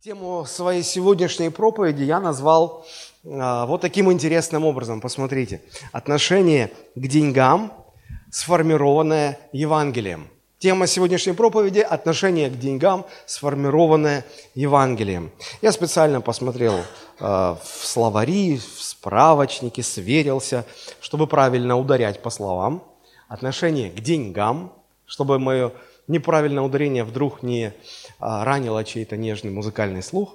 Тему своей сегодняшней проповеди я назвал а, вот таким интересным образом. Посмотрите. Отношение к деньгам, сформированное Евангелием. Тема сегодняшней проповеди – отношение к деньгам, сформированное Евангелием. Я специально посмотрел э, в словари, в справочники, сверился, чтобы правильно ударять по словам. Отношение к деньгам, чтобы мое неправильное ударение вдруг не а, ранило чей-то нежный музыкальный слух.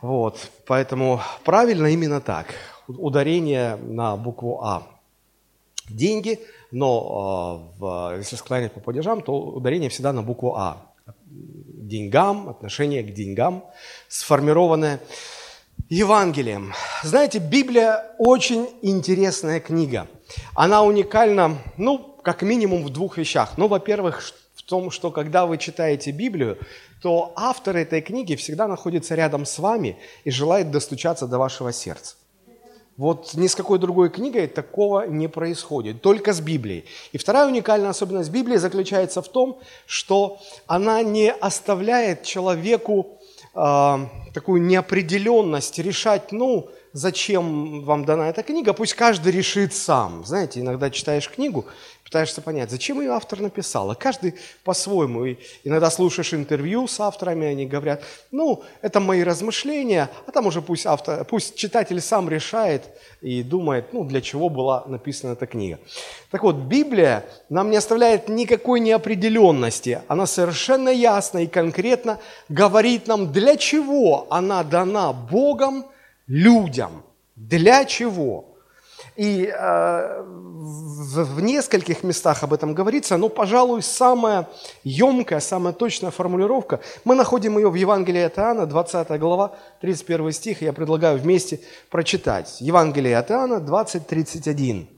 Вот, поэтому правильно именно так. Ударение на букву А. Деньги, но э, в, если склонять по падежам, то ударение всегда на букву А. Деньгам, отношение к деньгам, сформированное Евангелием. Знаете, Библия очень интересная книга. Она уникальна, ну, как минимум в двух вещах. Ну, во-первых, том, что когда вы читаете Библию, то автор этой книги всегда находится рядом с вами и желает достучаться до вашего сердца. Вот ни с какой другой книгой такого не происходит, только с Библией. И вторая уникальная особенность Библии заключается в том, что она не оставляет человеку э, такую неопределенность решать, ну, зачем вам дана эта книга, пусть каждый решит сам. Знаете, иногда читаешь книгу, пытаешься понять, зачем ее автор написал. А каждый по-своему. И иногда слушаешь интервью с авторами, они говорят, ну, это мои размышления, а там уже пусть, автор, пусть читатель сам решает и думает, ну, для чего была написана эта книга. Так вот, Библия нам не оставляет никакой неопределенности. Она совершенно ясно и конкретно говорит нам, для чего она дана Богом людям. Для чего? И э, в, в нескольких местах об этом говорится, но, пожалуй, самая емкая, самая точная формулировка, мы находим ее в Евангелии от Иоанна, 20 глава, 31 стих, я предлагаю вместе прочитать. Евангелие от Иоанна, 20, 31.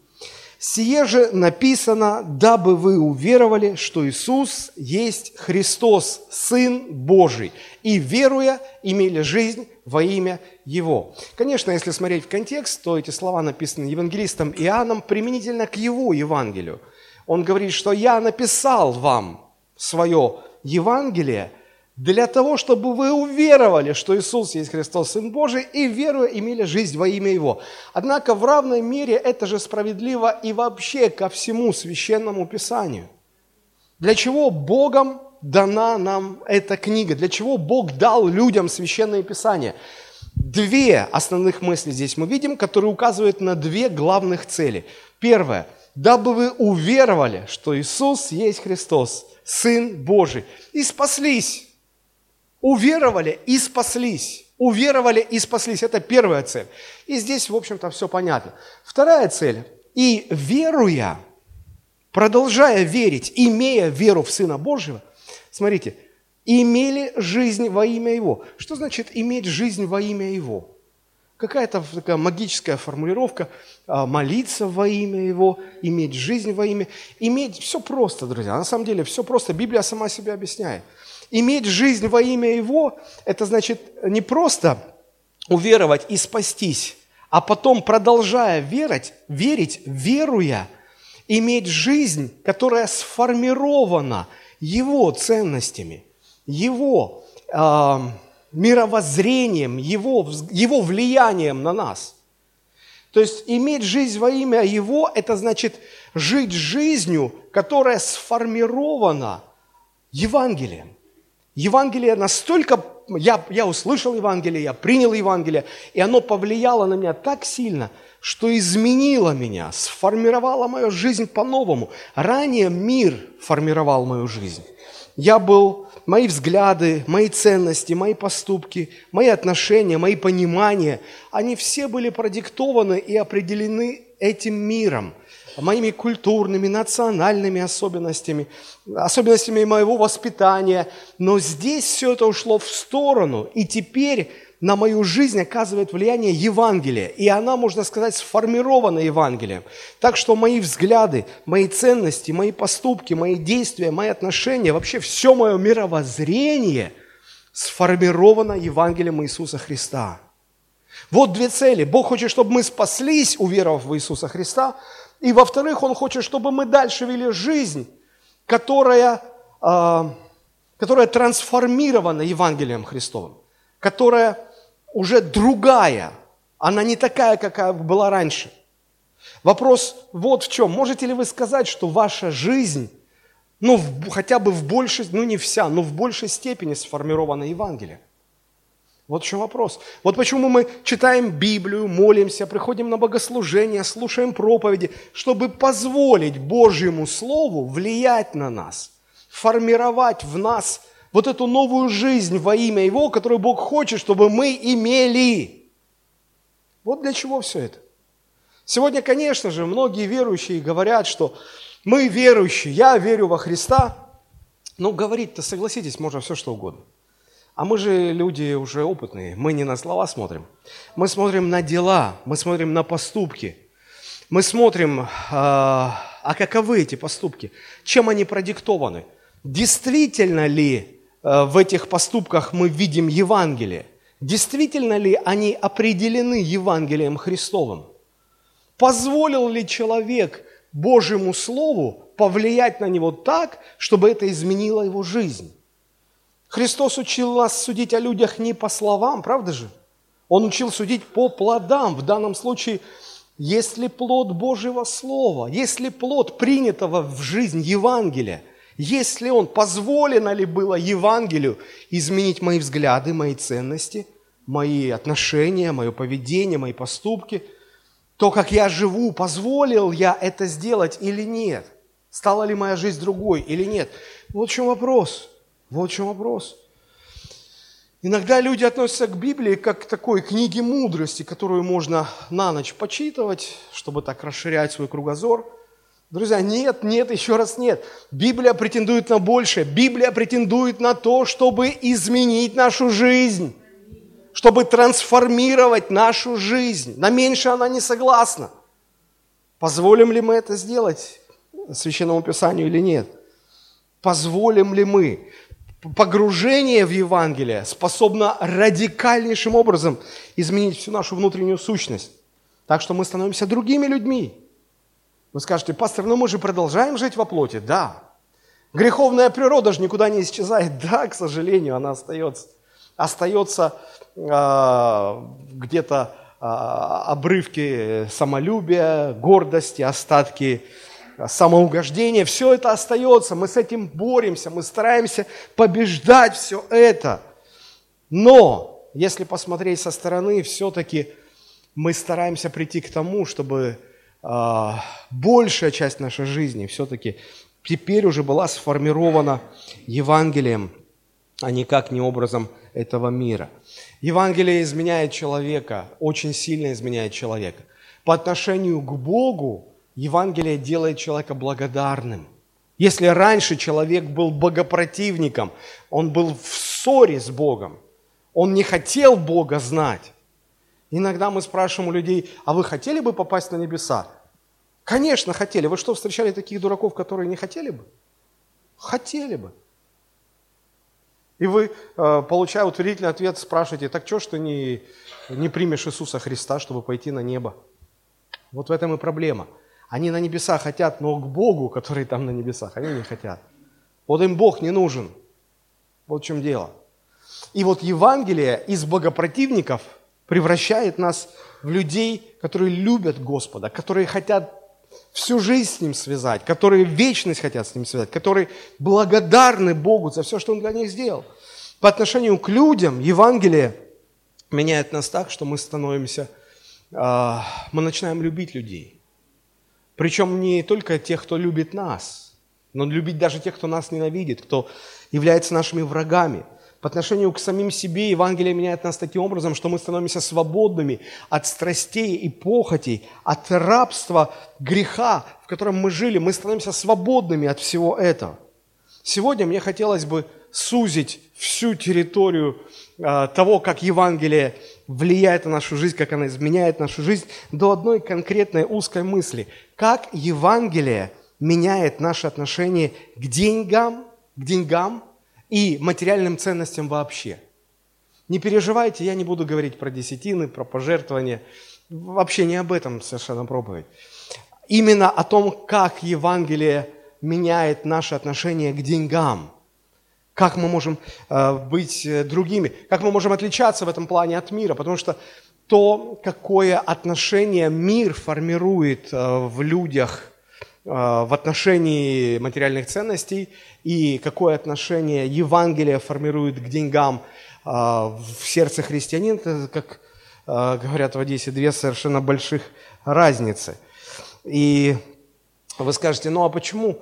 Сие же написано, дабы вы уверовали, что Иисус есть Христос, Сын Божий, и, веруя, имели жизнь во имя Его. Конечно, если смотреть в контекст, то эти слова написаны евангелистом Иоанном применительно к его Евангелию. Он говорит, что я написал вам свое Евангелие – для того, чтобы вы уверовали, что Иисус есть Христос, Сын Божий, и веруя имели жизнь во имя Его. Однако в равной мере это же справедливо и вообще ко всему священному Писанию. Для чего Богом дана нам эта книга? Для чего Бог дал людям священное Писание? Две основных мысли здесь мы видим, которые указывают на две главных цели. Первое, дабы вы уверовали, что Иисус есть Христос, Сын Божий, и спаслись Уверовали и спаслись. Уверовали и спаслись. Это первая цель. И здесь, в общем-то, все понятно. Вторая цель. И веруя, продолжая верить, имея веру в Сына Божьего, смотрите, имели жизнь во имя Его. Что значит иметь жизнь во имя Его? Какая-то такая магическая формулировка, а, молиться во имя Его, иметь жизнь во имя. Иметь, все просто, друзья, на самом деле все просто, Библия сама себя объясняет. Иметь жизнь во имя Его, это значит не просто уверовать и спастись, а потом, продолжая верить, верить, веруя, иметь жизнь, которая сформирована Его ценностями, Его э, мировоззрением, Его, Его влиянием на нас. То есть иметь жизнь во имя Его, это значит жить жизнью, которая сформирована Евангелием. Евангелие настолько, я, я услышал Евангелие, я принял Евангелие, и оно повлияло на меня так сильно, что изменило меня, сформировало мою жизнь по-новому. Ранее мир формировал мою жизнь. Я был, мои взгляды, мои ценности, мои поступки, мои отношения, мои понимания, они все были продиктованы и определены этим миром – моими культурными, национальными особенностями, особенностями моего воспитания. Но здесь все это ушло в сторону, и теперь на мою жизнь оказывает влияние Евангелие, и она, можно сказать, сформирована Евангелием. Так что мои взгляды, мои ценности, мои поступки, мои действия, мои отношения, вообще все мое мировоззрение сформировано Евангелием Иисуса Христа. Вот две цели. Бог хочет, чтобы мы спаслись, уверовав в Иисуса Христа, и во-вторых, Он хочет, чтобы мы дальше вели жизнь, которая, э, которая трансформирована Евангелием Христовым. которая уже другая. Она не такая, какая была раньше. Вопрос вот в чем. Можете ли вы сказать, что ваша жизнь, ну, в, хотя бы в большей, ну, не вся, но в большей степени сформирована Евангелием? Вот в чем вопрос. Вот почему мы читаем Библию, молимся, приходим на богослужение, слушаем проповеди, чтобы позволить Божьему Слову влиять на нас, формировать в нас вот эту новую жизнь во имя Его, которую Бог хочет, чтобы мы имели. Вот для чего все это. Сегодня, конечно же, многие верующие говорят, что мы верующие, я верю во Христа. Ну, говорить-то, согласитесь, можно все что угодно. А мы же люди уже опытные, мы не на слова смотрим. Мы смотрим на дела, мы смотрим на поступки. Мы смотрим, а, а каковы эти поступки, чем они продиктованы. Действительно ли а, в этих поступках мы видим Евангелие? Действительно ли они определены Евангелием Христовым? Позволил ли человек Божьему Слову повлиять на него так, чтобы это изменило его жизнь? Христос учил нас судить о людях не по словам, правда же? Он учил судить по плодам. В данном случае, если плод Божьего Слова, если плод принятого в жизнь Евангелия, если он, позволено ли было Евангелию изменить мои взгляды, мои ценности, мои отношения, мое поведение, мои поступки, то, как я живу, позволил я это сделать или нет? Стала ли моя жизнь другой или нет? Вот в чем вопрос. Вот в чем вопрос. Иногда люди относятся к Библии как к такой книге мудрости, которую можно на ночь почитывать, чтобы так расширять свой кругозор. Друзья, нет, нет, еще раз нет. Библия претендует на большее. Библия претендует на то, чтобы изменить нашу жизнь, чтобы трансформировать нашу жизнь. На меньше она не согласна. Позволим ли мы это сделать Священному Писанию или нет? Позволим ли мы? Погружение в Евангелие способно радикальнейшим образом изменить всю нашу внутреннюю сущность. Так что мы становимся другими людьми. Вы скажете, пастор, ну мы же продолжаем жить во плоти. Да. Греховная природа же никуда не исчезает. Да, к сожалению, она остается. Остается э, где-то э, обрывки самолюбия, гордости, остатки самоугождение, все это остается, мы с этим боремся, мы стараемся побеждать все это. Но, если посмотреть со стороны, все-таки мы стараемся прийти к тому, чтобы э, большая часть нашей жизни все-таки теперь уже была сформирована Евангелием, а никак не образом этого мира. Евангелие изменяет человека, очень сильно изменяет человека. По отношению к Богу Евангелие делает человека благодарным. Если раньше человек был богопротивником, он был в ссоре с Богом, он не хотел Бога знать. Иногда мы спрашиваем у людей, а вы хотели бы попасть на небеса? Конечно, хотели. Вы что, встречали таких дураков, которые не хотели бы? Хотели бы. И вы, э, получая утвердительный ответ, спрашиваете, так что ж ты не, не примешь Иисуса Христа, чтобы пойти на небо? Вот в этом и проблема – они на небеса хотят, но к Богу, который там на небесах, они не хотят. Вот им Бог не нужен. Вот в чем дело. И вот Евангелие из богопротивников превращает нас в людей, которые любят Господа, которые хотят всю жизнь с Ним связать, которые вечность хотят с Ним связать, которые благодарны Богу за все, что Он для них сделал. По отношению к людям Евангелие меняет нас так, что мы становимся, а, мы начинаем любить людей – причем не только тех, кто любит нас, но любить даже тех, кто нас ненавидит, кто является нашими врагами. По отношению к самим себе Евангелие меняет нас таким образом, что мы становимся свободными от страстей и похотей, от рабства, греха, в котором мы жили. Мы становимся свободными от всего этого. Сегодня мне хотелось бы сузить всю территорию э, того, как Евангелие влияет на нашу жизнь, как оно изменяет нашу жизнь, до одной конкретной узкой мысли. Как Евангелие меняет наше отношение к деньгам, к деньгам и материальным ценностям вообще. Не переживайте, я не буду говорить про десятины, про пожертвования. Вообще не об этом совершенно проповедь. Именно о том, как Евангелие меняет наше отношение к деньгам – Как мы можем э, быть э, другими? Как мы можем отличаться в этом плане от мира? Потому что то, какое отношение мир формирует э, в людях в отношении материальных ценностей и какое отношение Евангелие формирует к деньгам в сердце христианина, это, как говорят в Одессе, две совершенно больших разницы. И вы скажете, ну а почему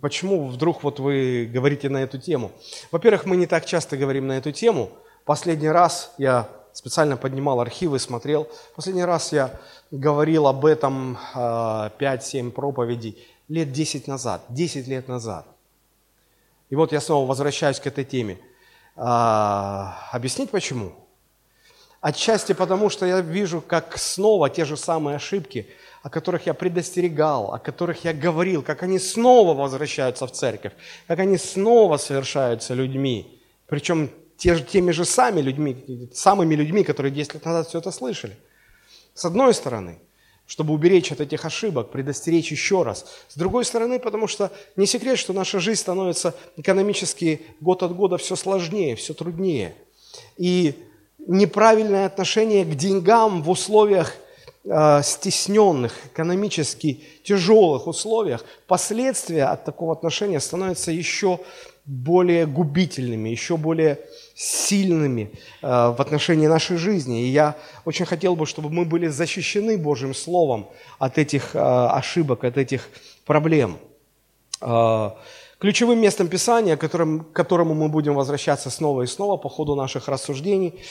Почему вдруг вот вы говорите на эту тему? Во-первых, мы не так часто говорим на эту тему. Последний раз я специально поднимал архивы, смотрел. Последний раз я говорил об этом 5-7 а, проповедей лет 10 назад, 10 лет назад. И вот я снова возвращаюсь к этой теме. А, объяснить почему? Отчасти потому, что я вижу, как снова те же самые ошибки – о которых я предостерегал, о которых я говорил, как они снова возвращаются в церковь, как они снова совершаются людьми, причем те же, теми же самыми людьми, самыми людьми, которые 10 лет назад все это слышали. С одной стороны, чтобы уберечь от этих ошибок, предостеречь еще раз. С другой стороны, потому что не секрет, что наша жизнь становится экономически год от года все сложнее, все труднее. И неправильное отношение к деньгам в условиях – стесненных, экономически тяжелых условиях, последствия от такого отношения становятся еще более губительными, еще более сильными э, в отношении нашей жизни. И я очень хотел бы, чтобы мы были защищены Божьим Словом от этих э, ошибок, от этих проблем. Ключевым местом Писания, к которому мы будем возвращаться снова и снова по ходу наших рассуждений –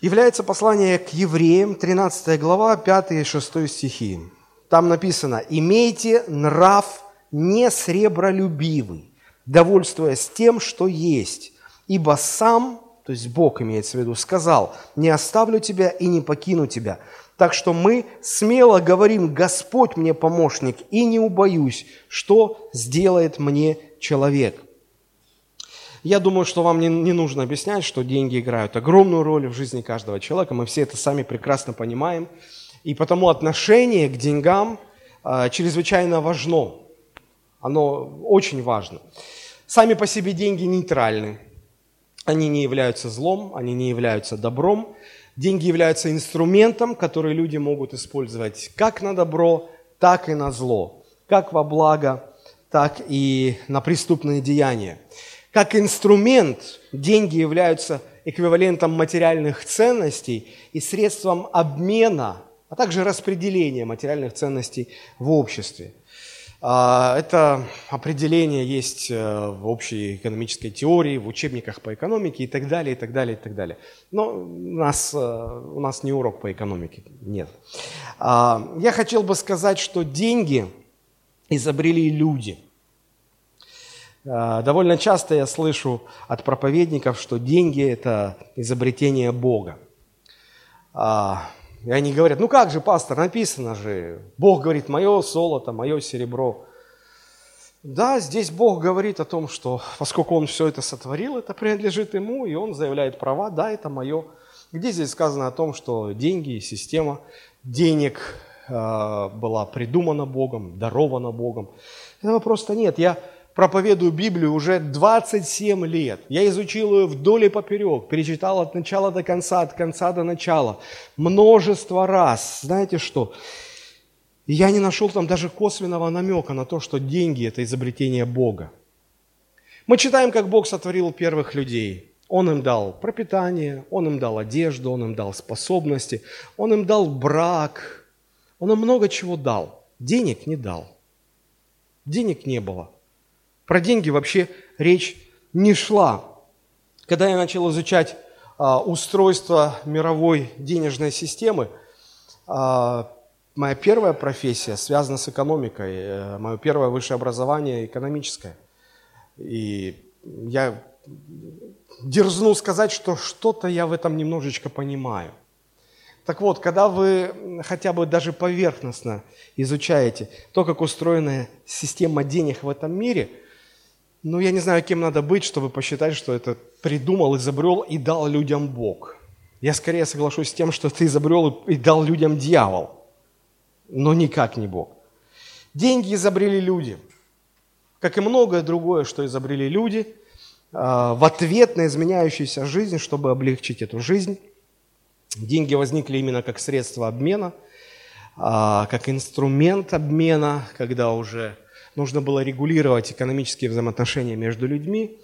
является послание к евреям, 13 глава, 5 и 6 стихи. Там написано, «Имейте нрав не сребролюбивый, довольствуясь тем, что есть, ибо сам, то есть Бог имеется в виду, сказал, не оставлю тебя и не покину тебя. Так что мы смело говорим, Господь мне помощник, и не убоюсь, что сделает мне человек». Я думаю, что вам не, не нужно объяснять, что деньги играют огромную роль в жизни каждого человека. Мы все это сами прекрасно понимаем. И потому отношение к деньгам э, чрезвычайно важно. Оно очень важно. Сами по себе деньги нейтральны. Они не являются злом, они не являются добром. Деньги являются инструментом, который люди могут использовать как на добро, так и на зло. Как во благо, так и на преступные деяния. Как инструмент деньги являются эквивалентом материальных ценностей и средством обмена, а также распределения материальных ценностей в обществе. А, это определение есть э, в общей экономической теории, в учебниках по экономике и так далее, и так далее, и так далее. Но у нас, э, у нас не урок по экономике, нет. А, я хотел бы сказать, что деньги изобрели люди – довольно часто я слышу от проповедников, что деньги – это изобретение Бога. А, и они говорят, ну как же, пастор, написано же, Бог говорит, мое золото, мое серебро. Да, здесь Бог говорит о том, что поскольку Он все это сотворил, это принадлежит Ему, и Он заявляет права, да, это мое. Где здесь сказано о том, что деньги и система денег э, была придумана Богом, дарована Богом? Этого просто нет. Я проповедую Библию уже 27 лет. Я изучил ее вдоль и поперек, перечитал от начала до конца, от конца до начала. Множество раз. Знаете что? Я не нашел там даже косвенного намека на то, что деньги – это изобретение Бога. Мы читаем, как Бог сотворил первых людей. Он им дал пропитание, Он им дал одежду, Он им дал способности, Он им дал брак, Он им много чего дал. Денег не дал. Денег не было – про деньги вообще речь не шла. Когда я начал изучать а, устройство мировой денежной системы, а, моя первая профессия связана с экономикой, э, мое первое высшее образование экономическое. И я дерзну сказать, что что-то я в этом немножечко понимаю. Так вот, когда вы хотя бы даже поверхностно изучаете то, как устроена система денег в этом мире – ну, я не знаю, кем надо быть, чтобы посчитать, что это придумал, изобрел и дал людям Бог. Я скорее соглашусь с тем, что ты изобрел и дал людям дьявол, но никак не Бог. Деньги изобрели люди. Как и многое другое, что изобрели люди, в ответ на изменяющуюся жизнь, чтобы облегчить эту жизнь. Деньги возникли именно как средство обмена, как инструмент обмена, когда уже нужно было регулировать экономические взаимоотношения между людьми.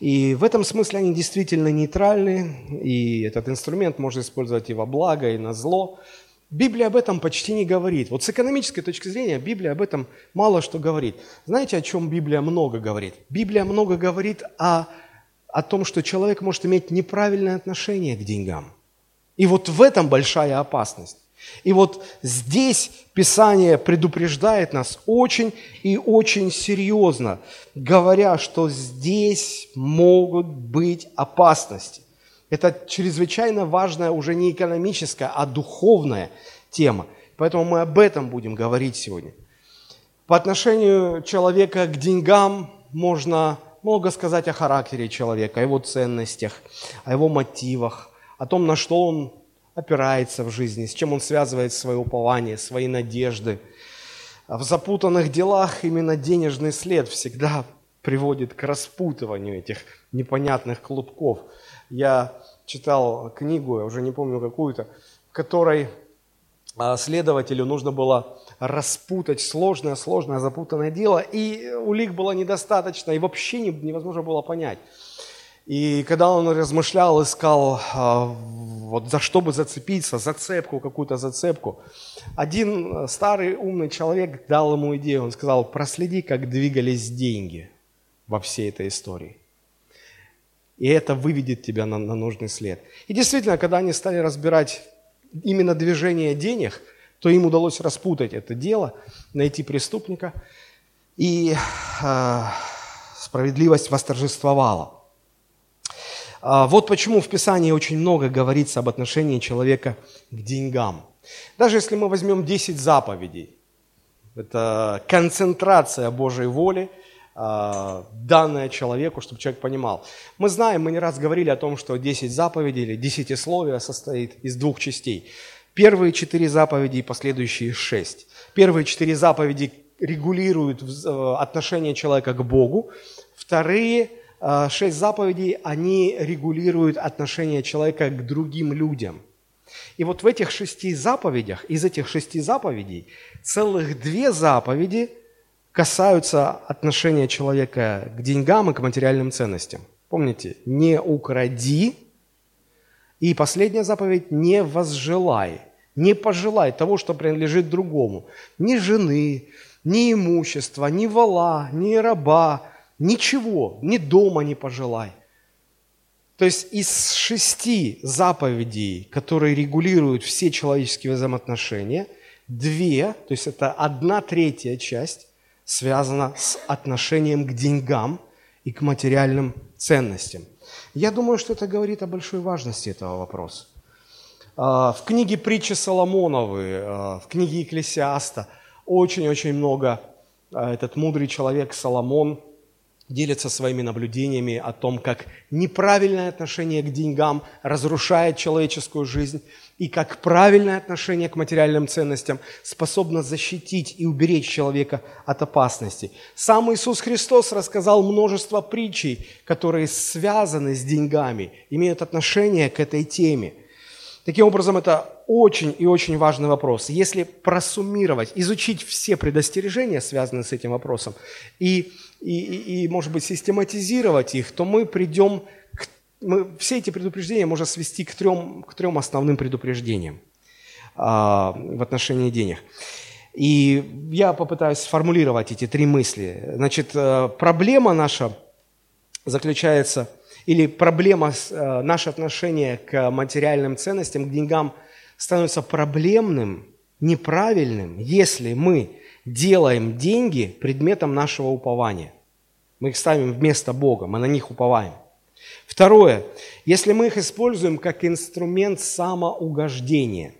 И в этом смысле они действительно нейтральны, и этот инструмент можно использовать и во благо, и на зло. Библия об этом почти не говорит. Вот с экономической точки зрения Библия об этом мало что говорит. Знаете, о чем Библия много говорит? Библия много говорит о, о том, что человек может иметь неправильное отношение к деньгам. И вот в этом большая опасность. И вот здесь Писание предупреждает нас очень и очень серьезно, говоря, что здесь могут быть опасности. Это чрезвычайно важная уже не экономическая, а духовная тема. Поэтому мы об этом будем говорить сегодня. По отношению человека к деньгам можно много сказать о характере человека, о его ценностях, о его мотивах, о том, на что он опирается в жизни, с чем он связывает свое упование, свои надежды. В запутанных делах именно денежный след всегда приводит к распутыванию этих непонятных клубков. Я читал книгу, я уже не помню какую-то, в которой а, следователю нужно было распутать сложное, сложное, запутанное дело, и улик было недостаточно, и вообще невозможно было понять. И когда он размышлял, искал, а, вот за что бы зацепиться, зацепку, какую-то зацепку, один старый умный человек дал ему идею. Он сказал, проследи, как двигались деньги во всей этой истории. И это выведет тебя на, на нужный след. И действительно, когда они стали разбирать именно движение денег, то им удалось распутать это дело, найти преступника, и э, справедливость восторжествовала. А, вот почему в Писании очень много говорится об отношении человека к деньгам. Даже если мы возьмем 10 заповедей, это концентрация Божьей воли, а, данная человеку, чтобы человек понимал. Мы знаем, мы не раз говорили о том, что 10 заповедей или 10 словия состоит из двух частей. Первые четыре заповеди и последующие шесть. Первые четыре заповеди регулируют э, отношение человека к Богу. Вторые – шесть заповедей, они регулируют отношение человека к другим людям. И вот в этих шести заповедях, из этих шести заповедей, целых две заповеди касаются отношения человека к деньгам и к материальным ценностям. Помните, не укради. И последняя заповедь – не возжелай. Не пожелай того, что принадлежит другому. Ни жены, ни имущества, ни вала, ни раба – Ничего, ни дома не пожелай. То есть из шести заповедей, которые регулируют все человеческие взаимоотношения, две, то есть это одна третья часть, связана с отношением к деньгам и к материальным ценностям. Я думаю, что это говорит о большой важности этого вопроса. А, в книге притчи Соломоновы, а, в книге Екклесиаста очень-очень много а, этот мудрый человек Соломон – делится своими наблюдениями о том, как неправильное отношение к деньгам разрушает человеческую жизнь, и как правильное отношение к материальным ценностям способно защитить и уберечь человека от опасности. Сам Иисус Христос рассказал множество притчей, которые связаны с деньгами, имеют отношение к этой теме. Таким образом, это очень и очень важный вопрос. Если просуммировать, изучить все предостережения, связанные с этим вопросом, и и, и, может быть, систематизировать их, то мы придем к... Мы, все эти предупреждения можно свести к трем, к трем основным предупреждениям а, в отношении денег. И я попытаюсь сформулировать эти три мысли. Значит, э, проблема наша заключается, или проблема, э, наше отношение к материальным ценностям, к деньгам становится проблемным, неправильным, если мы делаем деньги предметом нашего упования. Мы их ставим вместо Бога, мы на них уповаем. Второе, если мы их используем как инструмент самоугождения,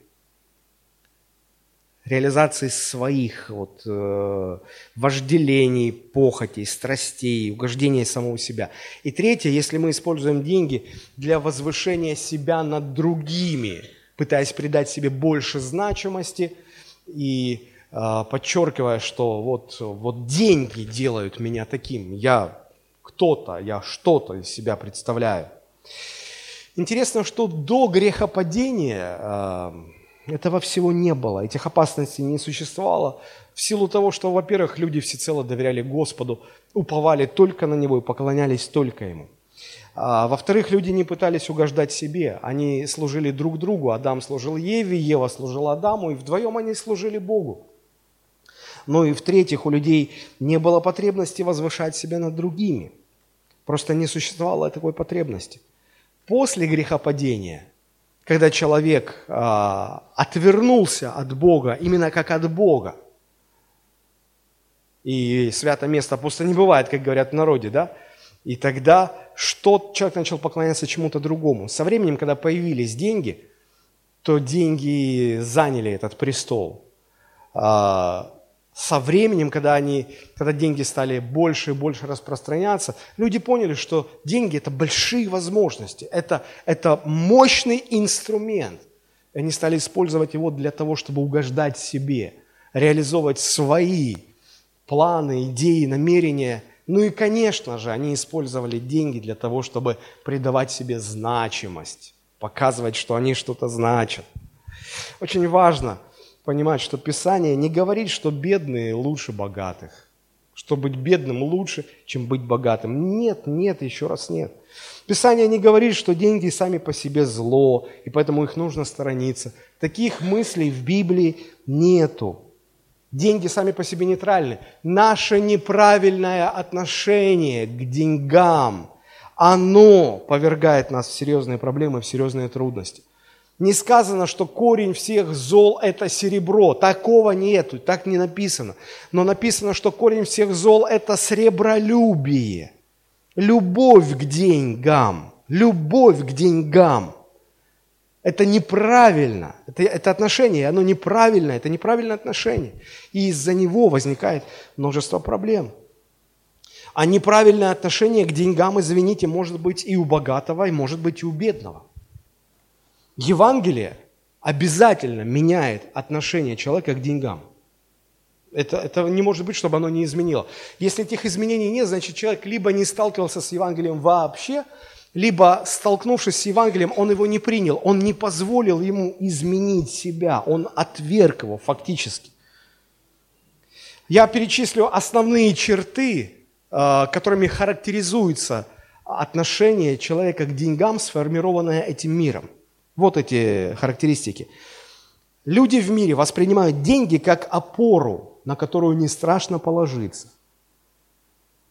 реализации своих вот, э, вожделений, похотей, страстей, угождения самого себя. И третье, если мы используем деньги для возвышения себя над другими, пытаясь придать себе больше значимости и а, подчеркивая, что вот, вот деньги делают меня таким, я кто-то, я что-то из себя представляю. Интересно, что до грехопадения э, этого всего не было, этих опасностей не существовало, в силу того, что, во-первых, люди всецело доверяли Господу, уповали только на Него и поклонялись только Ему. А, во-вторых, люди не пытались угождать себе, они служили друг другу. Адам служил Еве, Ева служила Адаму, и вдвоем они служили Богу. Ну и в-третьих, у людей не было потребности возвышать себя над другими. Просто не существовало такой потребности. После грехопадения, когда человек а, отвернулся от Бога, именно как от Бога, и свято место пусто не бывает, как говорят в народе, да? И тогда что человек начал поклоняться чему-то другому. Со временем, когда появились деньги, то деньги заняли этот престол. А, со временем, когда, они, когда деньги стали больше и больше распространяться, люди поняли, что деньги – это большие возможности, это, это мощный инструмент. И они стали использовать его для того, чтобы угождать себе, реализовывать свои планы, идеи, намерения. Ну и, конечно же, они использовали деньги для того, чтобы придавать себе значимость, показывать, что они что-то значат. Очень важно понимать, что Писание не говорит, что бедные лучше богатых, что быть бедным лучше, чем быть богатым. Нет, нет, еще раз нет. Писание не говорит, что деньги сами по себе зло, и поэтому их нужно сторониться. Таких мыслей в Библии нету. Деньги сами по себе нейтральны. Наше неправильное отношение к деньгам, оно повергает нас в серьезные проблемы, в серьезные трудности. Не сказано, что корень всех зол – это серебро. Такого нету, так не написано. Но написано, что корень всех зол – это сребролюбие. Любовь к деньгам. Любовь к деньгам. Это неправильно. Это, это отношение, оно неправильное, это неправильное отношение. И из-за него возникает множество проблем. А неправильное отношение к деньгам, извините, может быть и у богатого, и может быть и у бедного. Евангелие обязательно меняет отношение человека к деньгам. Это, это не может быть, чтобы оно не изменило. Если этих изменений нет, значит человек либо не сталкивался с Евангелием вообще, либо столкнувшись с Евангелием, он его не принял, он не позволил ему изменить себя, он отверг его фактически. Я перечислю основные черты, э, которыми характеризуется отношение человека к деньгам, сформированное этим миром. Вот эти характеристики. Люди в мире воспринимают деньги как опору, на которую не страшно положиться,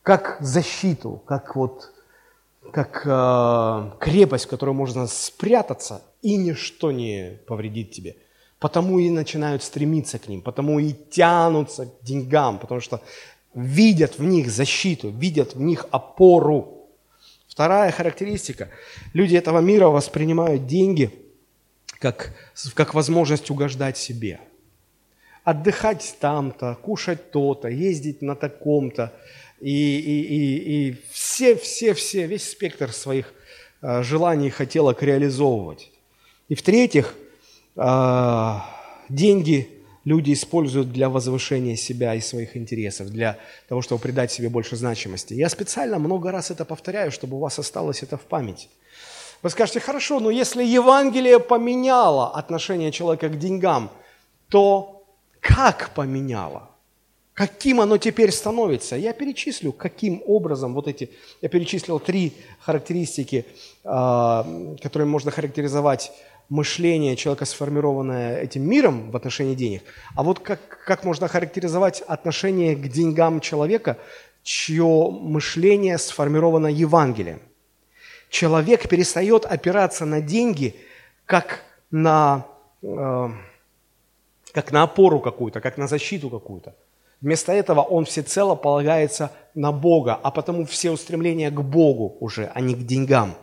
как защиту, как вот как э, крепость, в которой можно спрятаться, и ничто не повредит тебе. Потому и начинают стремиться к ним, потому и тянутся к деньгам, потому что видят в них защиту, видят в них опору. Вторая характеристика. Люди этого мира воспринимают деньги как, как возможность угождать себе. Отдыхать там-то, кушать то-то, ездить на таком-то – и, и, и, и все, все, все, весь спектр своих э, желаний хотелок реализовывать. И в-третьих, э, деньги люди используют для возвышения себя и своих интересов, для того, чтобы придать себе больше значимости. Я специально много раз это повторяю, чтобы у вас осталось это в памяти. Вы скажете, хорошо, но если Евангелие поменяло отношение человека к деньгам, то как поменяло? Каким оно теперь становится? Я перечислю, каким образом вот эти... Я перечислил три характеристики, а, которые можно характеризовать мышление человека, сформированное этим миром в отношении денег. А вот как, как можно характеризовать отношение к деньгам человека, чье мышление сформировано Евангелием? Человек перестает опираться на деньги как на, э, как на опору какую-то, как на защиту какую-то. Вместо этого он всецело полагается на Бога, а потому все устремления к Богу уже, а не к деньгам.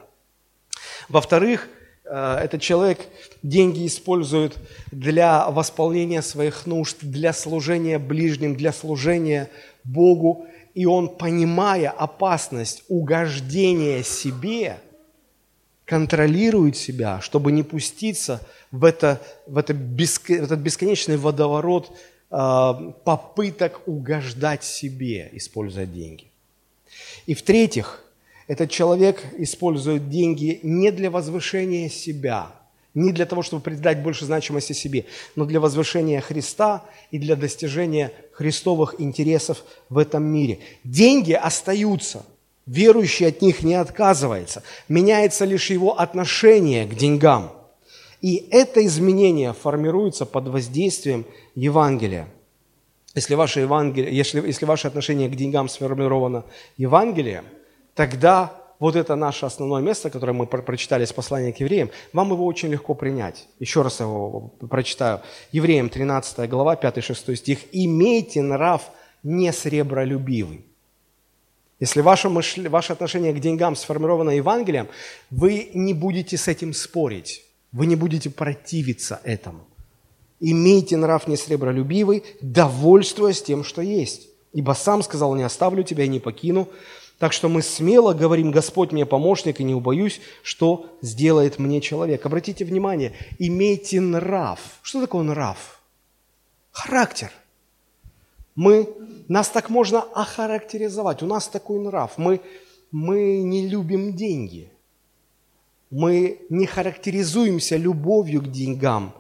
Во-вторых, этот человек деньги использует для восполнения своих нужд, для служения ближним, для служения Богу. И он, понимая опасность угождения себе, контролирует себя, чтобы не пуститься в, это, в, это беск... в этот бесконечный водоворот Э, попыток угождать себе, используя деньги. И в-третьих, этот человек использует деньги не для возвышения себя, не для того, чтобы придать больше значимости себе, но для возвышения Христа и для достижения христовых интересов в этом мире. Деньги остаются, верующий от них не отказывается, меняется лишь его отношение к деньгам. И это изменение формируется под воздействием Евангелия. Если ваше, Евангелие, если, если ваше отношение к деньгам сформировано Евангелием, тогда вот это наше основное место, которое мы прочитали с послания к евреям, вам его очень легко принять. Еще раз его прочитаю. Евреям 13 глава, 5-6 стих. «Имейте нрав не сребролюбивый». Если ваше, мышление, ваше отношение к деньгам сформировано Евангелием, вы не будете с этим спорить, вы не будете противиться этому. Имейте нрав не сребролюбивый, довольствуясь тем, что есть. Ибо сам сказал, не оставлю тебя и не покину, так что мы смело говорим, Господь мне помощник, и не убоюсь, что сделает мне человек. Обратите внимание, имейте нрав. Что такое нрав? Характер. Мы, нас так можно охарактеризовать. У нас такой нрав. Мы, мы не любим деньги. Мы не характеризуемся любовью к деньгам.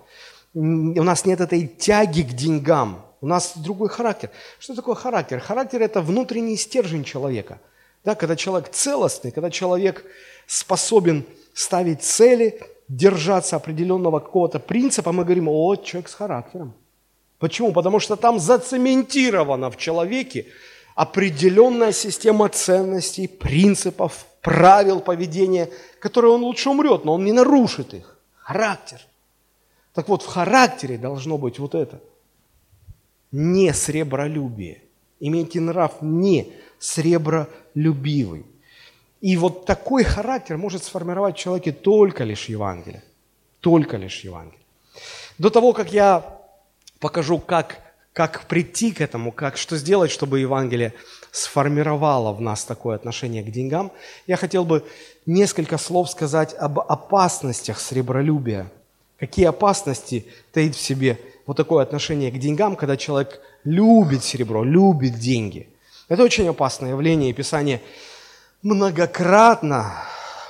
У нас нет этой тяги к деньгам. У нас другой характер. Что такое характер? Характер – это внутренний стержень человека – да, когда человек целостный, когда человек способен ставить цели, держаться определенного какого-то принципа, мы говорим, о, человек с характером. Почему? Потому что там зацементирована в человеке определенная система ценностей, принципов, правил поведения, которые он лучше умрет, но он не нарушит их. Характер. Так вот, в характере должно быть вот это. Не сребролюбие. Имейте нрав не сребролюбивый. И вот такой характер может сформировать в человеке только лишь Евангелие. Только лишь Евангелие. До того, как я покажу, как, как прийти к этому, как, что сделать, чтобы Евангелие сформировало в нас такое отношение к деньгам, я хотел бы несколько слов сказать об опасностях сребролюбия. Какие опасности таит в себе вот такое отношение к деньгам, когда человек любит серебро, любит деньги. Это очень опасное явление, и Писание многократно,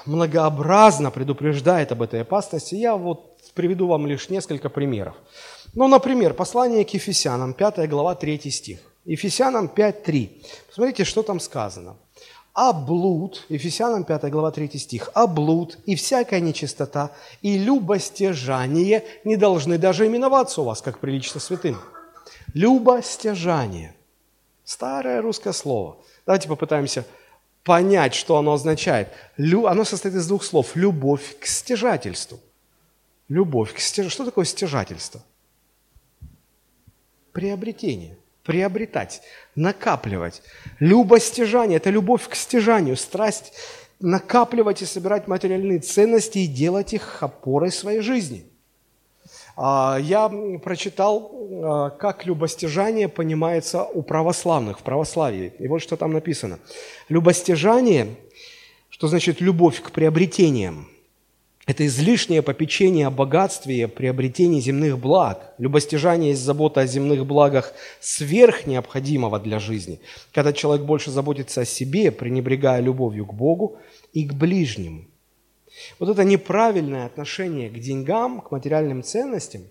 многообразно предупреждает об этой опасности. Я вот приведу вам лишь несколько примеров. Ну, например, послание к Ефесянам, 5 глава, 3 стих. Ефесянам 5.3. Посмотрите, что там сказано. «А блуд», Ефесянам 5 глава 3 стих, «А блуд и всякая нечистота и любостяжание не должны даже именоваться у вас, как прилично святым». Любостяжание – Старое русское слово. Давайте попытаемся понять, что оно означает. Лю... Оно состоит из двух слов. Любовь к стяжательству. Любовь к стяжательству. Что такое стяжательство? Приобретение. Приобретать, накапливать. Любостяжание – это любовь к стяжанию, страсть накапливать и собирать материальные ценности и делать их опорой своей жизни – я прочитал, а, как любостяжание понимается у православных, в православии. И вот что там написано. Любостяжание, что значит любовь к приобретениям, это излишнее попечение о богатстве приобретении земных благ. Любостяжание есть забота о земных благах сверх необходимого для жизни, когда человек больше заботится о себе, пренебрегая любовью к Богу и к ближнему. Вот это неправильное отношение к деньгам, к материальным ценностям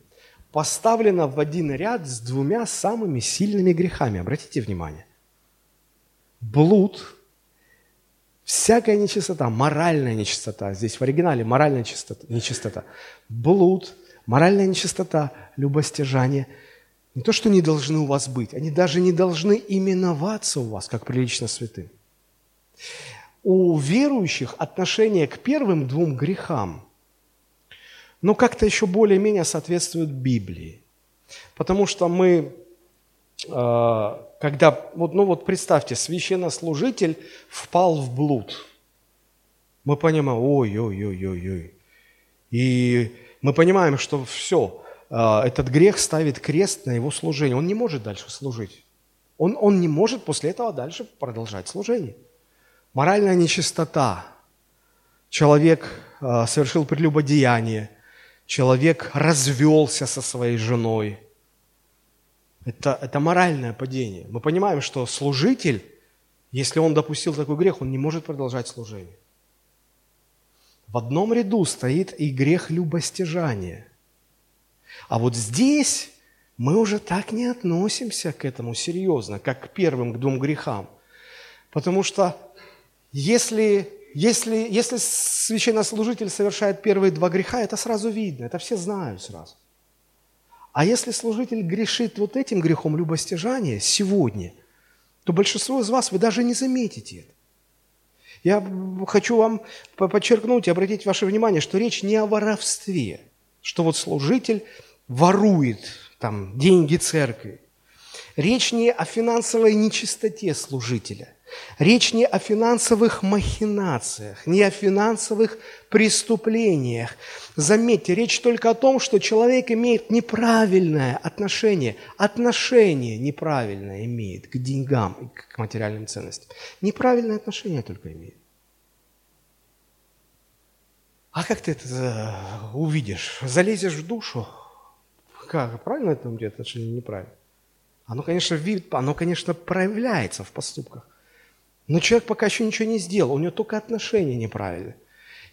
поставлено в один ряд с двумя самыми сильными грехами. Обратите внимание. Блуд, всякая нечистота, моральная нечистота, здесь в оригинале моральная нечистота, нечистота блуд, моральная нечистота, любостяжание – не то, что не должны у вас быть, они даже не должны именоваться у вас, как прилично святым у верующих отношение к первым двум грехам, но как-то еще более-менее соответствует Библии. Потому что мы, э, когда, вот, ну вот представьте, священнослужитель впал в блуд. Мы понимаем, ой-ой-ой-ой-ой. И мы понимаем, что все, э, этот грех ставит крест на его служение. Он не может дальше служить. Он, он не может после этого дальше продолжать служение. Моральная нечистота. Человек э, совершил прелюбодеяние. Человек развелся со своей женой. Это, это моральное падение. Мы понимаем, что служитель Если он допустил такой грех, он не может продолжать служение. В одном ряду стоит и грех любостяжания. А вот здесь мы уже так не относимся к этому серьезно, как к первым, к двум грехам. Потому что если, если, если священнослужитель совершает первые два греха, это сразу видно, это все знают сразу. А если служитель грешит вот этим грехом любостяжания сегодня, то большинство из вас, вы даже не заметите это. Я хочу вам подчеркнуть и обратить ваше внимание, что речь не о воровстве, что вот служитель ворует там деньги церкви. Речь не о финансовой нечистоте служителя. Речь не о финансовых махинациях, не о финансовых преступлениях. Заметьте, речь только о том, что человек имеет неправильное отношение, отношение неправильное имеет к деньгам и к материальным ценностям. Неправильное отношение только имеет. А как ты это увидишь? Залезешь в душу? Как? Правильно это где отношение неправильно? Оно, конечно, вид, оно, конечно, проявляется в поступках. Но человек пока еще ничего не сделал, у него только отношения неправильные.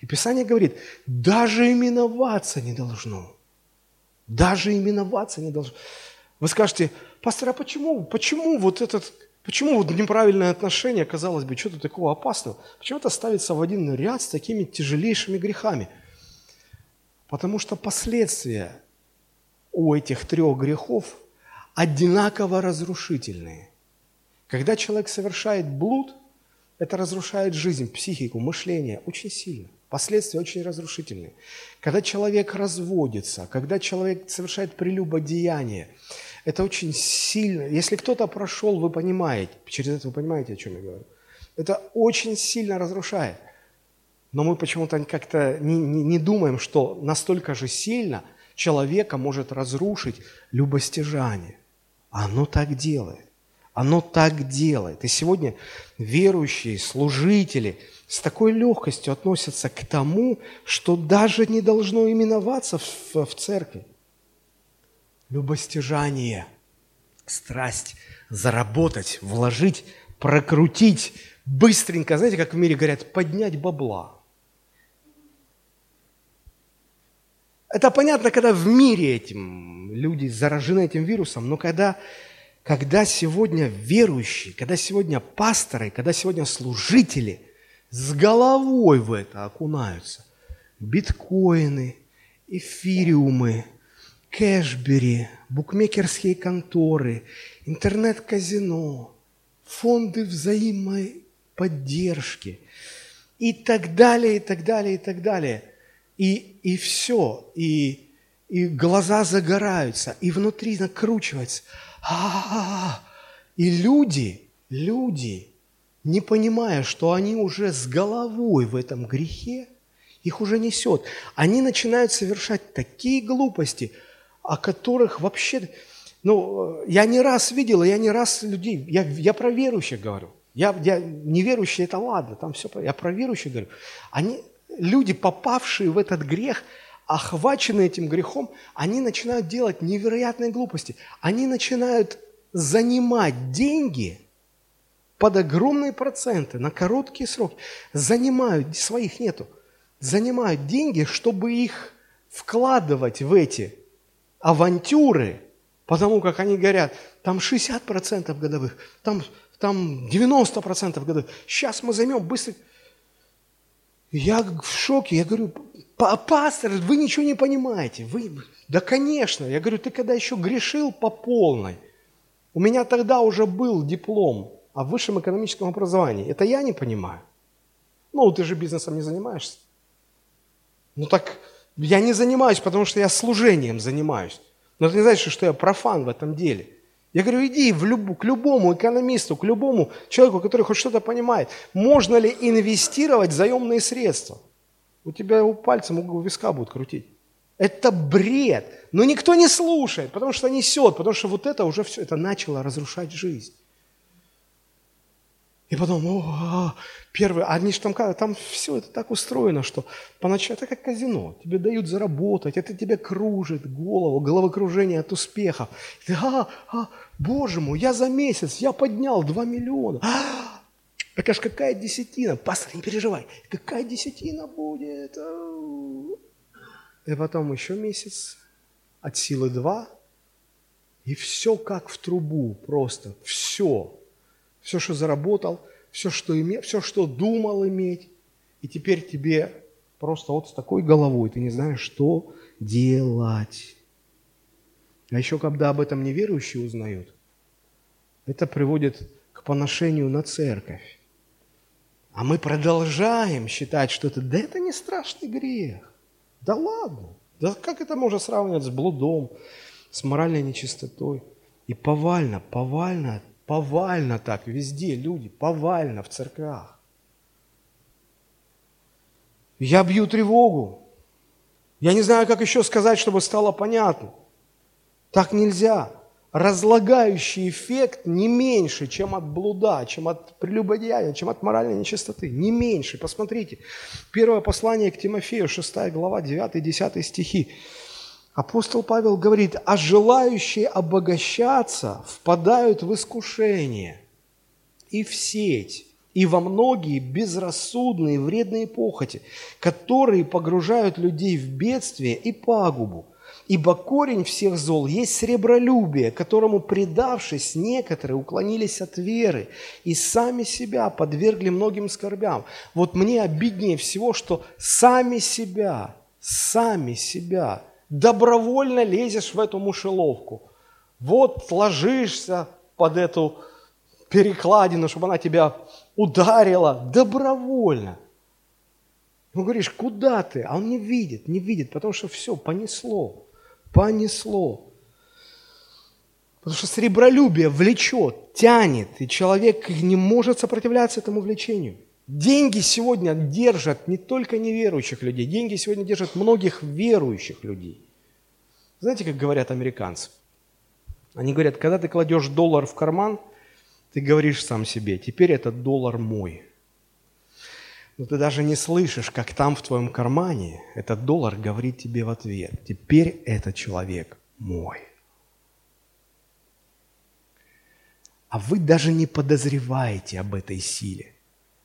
И Писание говорит, даже именоваться не должно. Даже именоваться не должно. Вы скажете, пастор, а почему, почему вот этот, почему вот неправильное отношение, казалось бы, что-то такого опасного, почему это ставится в один ряд с такими тяжелейшими грехами? Потому что последствия у этих трех грехов одинаково разрушительные. Когда человек совершает блуд, это разрушает жизнь, психику, мышление очень сильно. Последствия очень разрушительные. Когда человек разводится, когда человек совершает прелюбодеяние, это очень сильно. Если кто-то прошел, вы понимаете, через это вы понимаете, о чем я говорю. Это очень сильно разрушает. Но мы почему-то как-то не, не, не думаем, что настолько же сильно человека может разрушить любостяжание. Оно так делает. Оно так делает. И сегодня верующие, служители – с такой легкостью относятся к тому, что даже не должно именоваться в, в церкви. Любостяжание, страсть, заработать, вложить, прокрутить, быстренько, знаете, как в мире говорят, поднять бабла. Это понятно, когда в мире этим люди заражены этим вирусом, но когда, когда сегодня верующие, когда сегодня пасторы, когда сегодня служители – с головой в это окунаются. Биткоины, эфириумы, кэшбери, букмекерские конторы, интернет-казино, фонды взаимной поддержки и так далее, и так далее, и так далее. И, и все, и, и глаза загораются, и внутри накручивается. А-а-а! И люди, люди не понимая, что они уже с головой в этом грехе, их уже несет. Они начинают совершать такие глупости, о которых вообще... Ну, я не раз видел, я не раз людей... Я, я про верующих говорю. Я, я неверующие, это ладно, там все... Я про верующих говорю. Они, люди, попавшие в этот грех, охваченные этим грехом, они начинают делать невероятные глупости. Они начинают занимать деньги – под огромные проценты на короткие сроки занимают, своих нету, занимают деньги, чтобы их вкладывать в эти авантюры, потому как они говорят, там 60% годовых, там, там 90% годовых, сейчас мы займем быстро. Я в шоке, я говорю, пастор, вы ничего не понимаете. Вы, да, конечно. Я говорю, ты когда еще грешил по полной, у меня тогда уже был диплом о высшем экономическом образовании. Это я не понимаю. Ну, ты же бизнесом не занимаешься. Ну так, я не занимаюсь, потому что я служением занимаюсь. Но это не значит, что я профан в этом деле. Я говорю, иди в люб, к любому экономисту, к любому человеку, который хоть что-то понимает. Можно ли инвестировать заемные средства? У тебя у пальцем у виска будут крутить. Это бред. Но никто не слушает, потому что несет, потому что вот это уже все, это начало разрушать жизнь. И потом, о, первый, они же там, там все это так устроено, что поначалу это как казино, тебе дают заработать, это тебе кружит голову, головокружение от успеха. ты, а, а, боже мой, я за месяц, я поднял 2 миллиона. А, Так аж какая десятина? Пастор, не переживай. Какая десятина будет? И потом еще месяц, от силы два, и все как в трубу, просто все. Все, что заработал, все, что имел, все, что думал иметь. И теперь тебе просто вот с такой головой ты не знаешь, что делать. А еще, когда об этом неверующие узнают, это приводит к поношению на церковь. А мы продолжаем считать, что это, да это не страшный грех. Да ладно. Да как это можно сравнивать с блудом, с моральной нечистотой? И повально, повально, повально так везде люди, повально в церквях. Я бью тревогу. Я не знаю, как еще сказать, чтобы стало понятно. Так нельзя разлагающий эффект не меньше, чем от блуда, чем от прелюбодеяния, чем от моральной нечистоты. Не меньше. Посмотрите. Первое послание к Тимофею, 6 глава, 9-10 стихи. Апостол Павел говорит, а желающие обогащаться впадают в искушение и в сеть, и во многие безрассудные вредные похоти, которые погружают людей в бедствие и пагубу – Ибо корень всех зол есть сребролюбие, которому, предавшись, некоторые уклонились от веры и сами себя подвергли многим скорбям. Вот мне обиднее всего, что сами себя, сами себя, добровольно лезешь в эту мушеловку. Вот ложишься под эту перекладину, чтобы она тебя ударила добровольно. Ну, говоришь, куда ты? А он не видит, не видит, потому что все, понесло понесло. Потому что сребролюбие влечет, тянет, и человек не может сопротивляться этому влечению. Деньги сегодня держат не только неверующих людей, деньги сегодня держат многих верующих людей. Знаете, как говорят американцы? Они говорят, когда ты кладешь доллар в карман, ты говоришь сам себе, теперь этот доллар мой но ты даже не слышишь, как там в твоем кармане этот доллар говорит тебе в ответ, теперь этот человек мой. А вы даже не подозреваете об этой силе,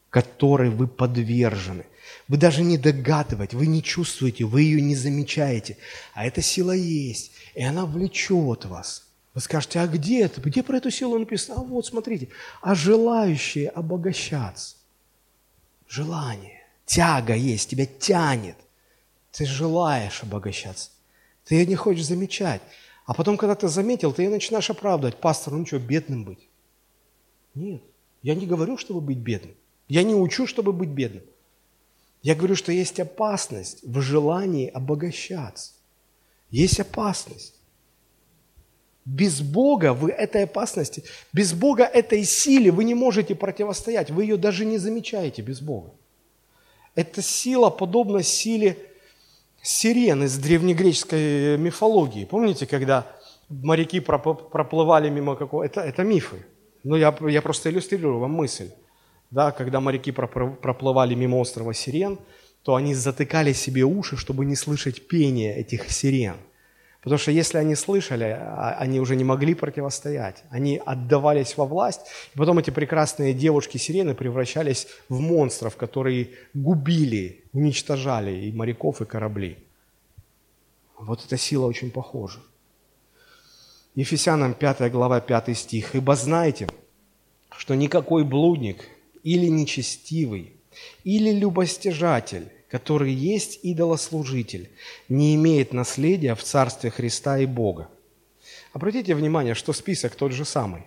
которой вы подвержены. Вы даже не догадываете, вы не чувствуете, вы ее не замечаете. А эта сила есть, и она влечет вас. Вы скажете, а где это? Где про эту силу написано? А вот, смотрите, а желающие обогащаться желание, тяга есть, тебя тянет. Ты желаешь обогащаться. Ты ее не хочешь замечать. А потом, когда ты заметил, ты ее начинаешь оправдывать. Пастор, ну что, бедным быть? Нет, я не говорю, чтобы быть бедным. Я не учу, чтобы быть бедным. Я говорю, что есть опасность в желании обогащаться. Есть опасность. Без Бога вы этой опасности, без Бога этой силе вы не можете противостоять, вы ее даже не замечаете без Бога. Эта сила подобна силе сирен из древнегреческой мифологии. Помните, когда моряки проплывали мимо какого... Это, это мифы. Ну, я, я просто иллюстрирую вам мысль. Да, когда моряки проплывали мимо острова Сирен, то они затыкали себе уши, чтобы не слышать пения этих сирен – Потому что если они слышали, а, они уже не могли противостоять. Они отдавались во власть. И потом эти прекрасные девушки-сирены превращались в монстров, которые губили, уничтожали и моряков, и корабли. Вот эта сила очень похожа. Ефесянам 5 глава 5 стих. «Ибо знаете, что никакой блудник или нечестивый, или любостяжатель, который есть идолослужитель, не имеет наследия в Царстве Христа и Бога. Обратите внимание, что список тот же самый.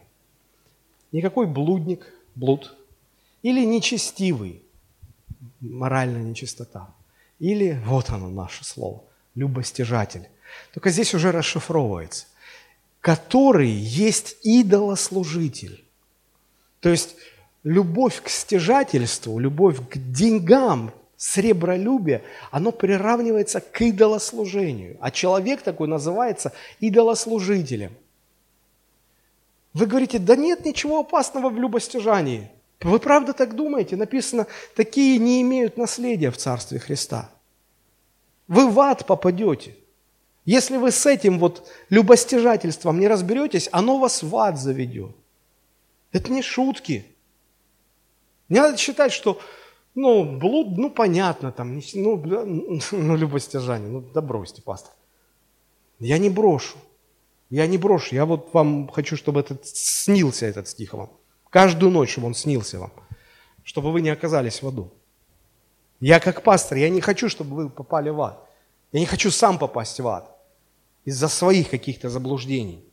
Никакой блудник, блуд, или нечестивый, моральная нечистота, или, вот оно наше слово, любостяжатель. Только здесь уже расшифровывается. Который есть идолослужитель. То есть любовь к стяжательству, любовь к деньгам, Сребролюбие, оно приравнивается к идолослужению. А человек такой называется идолослужителем. Вы говорите, да нет ничего опасного в любостяжании. Вы правда так думаете? Написано, такие не имеют наследия в Царстве Христа. Вы в ад попадете. Если вы с этим вот любостяжательством не разберетесь, оно вас в ад заведет. Это не шутки. Не надо считать, что ну, блуд, ну, понятно, там, ну, ну, любостяжание, ну, да бросьте, пастор. Я не брошу. Я не брошу. Я вот вам хочу, чтобы этот снился этот стих вам. Каждую ночь, чтобы он снился вам. Чтобы вы не оказались в аду. Я как пастор, я не хочу, чтобы вы попали в ад. Я не хочу сам попасть в ад из-за своих каких-то заблуждений.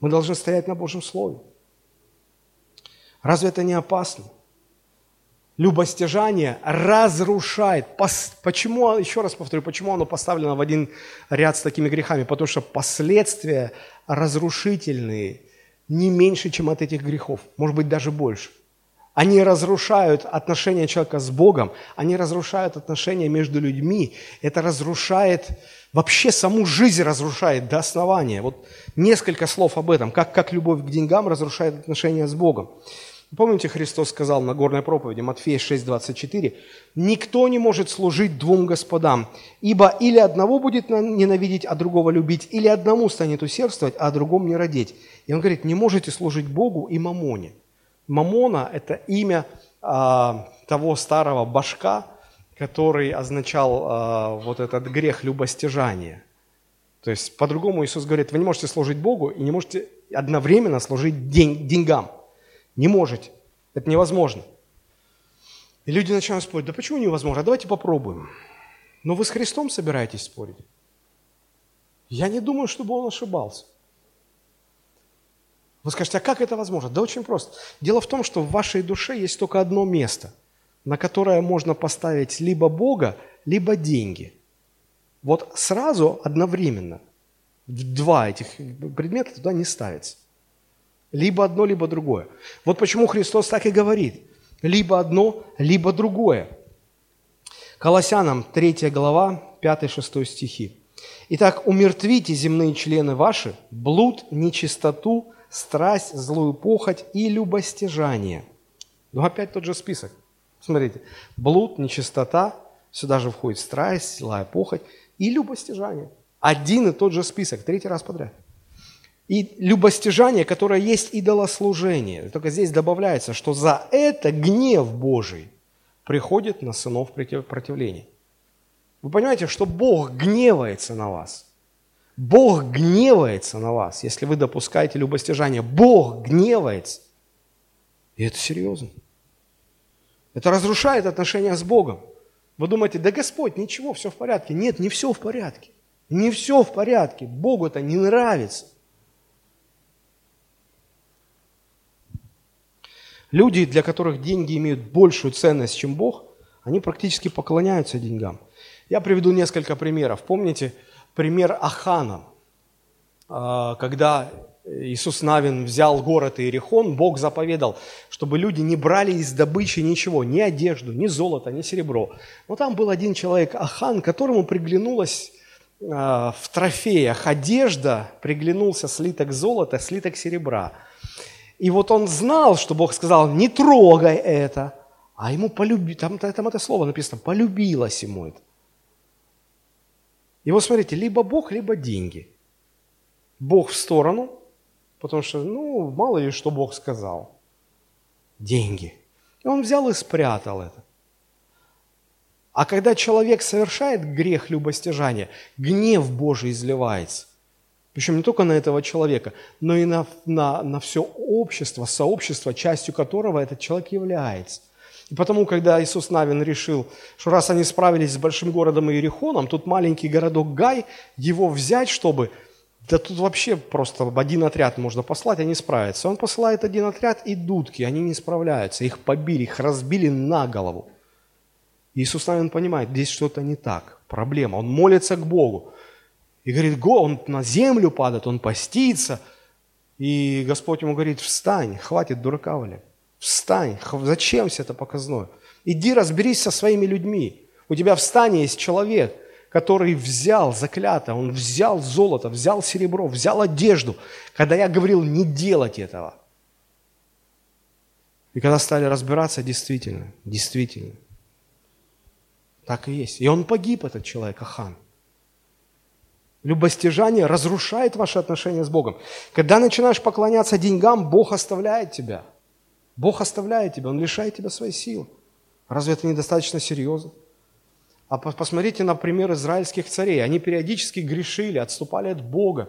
Мы должны стоять на Божьем Слове. Разве это не опасно? Любостяжание разрушает. Почему, еще раз повторю, почему оно поставлено в один ряд с такими грехами? Потому что последствия разрушительные не меньше, чем от этих грехов. Может быть, даже больше. Они разрушают отношения человека с Богом, они разрушают отношения между людьми. Это разрушает, вообще саму жизнь разрушает до основания. Вот несколько слов об этом, как, как любовь к деньгам разрушает отношения с Богом. Помните, Христос сказал на горной проповеди, Матфея 6:24, «Никто не может служить двум господам, ибо или одного будет ненавидеть, а другого любить, или одному станет усердствовать, а другому не родить». И он говорит, не можете служить Богу и мамоне. Мамона – это имя а, того старого башка, который означал а, вот этот грех любостяжания. То есть, по-другому Иисус говорит, вы не можете служить Богу и не можете одновременно служить день, деньгам. Не можете. Это невозможно. И люди начинают спорить, да почему невозможно? А давайте попробуем. Но вы с Христом собираетесь спорить? Я не думаю, чтобы он ошибался. Вы скажете, а как это возможно? Да очень просто. Дело в том, что в вашей душе есть только одно место, на которое можно поставить либо Бога, либо деньги. Вот сразу, одновременно, два этих предмета туда не ставится. Либо одно, либо другое. Вот почему Христос так и говорит. Либо одно, либо другое. Колоссянам 3 глава, 5-6 стихи. Итак, умертвите земные члены ваши, блуд, нечистоту, страсть, злую похоть и любостяжание. Ну, опять тот же список. Смотрите, блуд, нечистота, сюда же входит страсть, злая похоть и любостяжание. Один и тот же список, третий раз подряд. И любостяжание, которое есть идолослужение. Только здесь добавляется, что за это гнев Божий приходит на сынов противления. Вы понимаете, что Бог гневается на вас – Бог гневается на вас, если вы допускаете любостяжание. Бог гневается. И это серьезно. Это разрушает отношения с Богом. Вы думаете, да Господь, ничего, все в порядке. Нет, не все в порядке. Не все в порядке. Богу это не нравится. Люди, для которых деньги имеют большую ценность, чем Бог, они практически поклоняются деньгам. Я приведу несколько примеров. Помните, пример Ахана. А, когда Иисус Навин взял город Иерихон, Бог заповедал, чтобы люди не брали из добычи ничего, ни одежду, ни золото, ни серебро. Но там был один человек, Ахан, которому приглянулась а, в трофеях одежда, приглянулся слиток золота, слиток серебра. И вот он знал, что Бог сказал, не трогай это, а ему полюби, там, там это слово написано, полюбилось ему это. И вот смотрите, либо Бог, либо деньги. Бог в сторону, потому что, ну, мало ли, что Бог сказал. Деньги. И он взял и спрятал это. А когда человек совершает грех любостяжания, гнев Божий изливается. Причем не только на этого человека, но и на, на, на все общество, сообщество, частью которого этот человек является. И потому, когда Иисус Навин решил, что раз они справились с большим городом Иерихоном, тут маленький городок Гай, его взять, чтобы... Да тут вообще просто один отряд можно послать, они справятся. Он посылает один отряд и дудки, они не справляются. Их побили, их разбили на голову. Иисус Навин понимает, здесь что-то не так, проблема. Он молится к Богу. И говорит, Го, он на землю падает, он постится. И Господь ему говорит, встань, хватит дурака валять. Встань. Зачем все это показное? Иди разберись со своими людьми. У тебя в стане есть человек, который взял заклято, он взял золото, взял серебро, взял одежду, когда я говорил не делать этого. И когда стали разбираться, действительно, действительно, так и есть. И он погиб, этот человек, Ахан. Любостяжание разрушает ваши отношения с Богом. Когда начинаешь поклоняться деньгам, Бог оставляет тебя – Бог оставляет тебя, Он лишает тебя своей силы. Разве это недостаточно серьезно? А посмотрите на пример израильских царей. Они периодически грешили, отступали от Бога.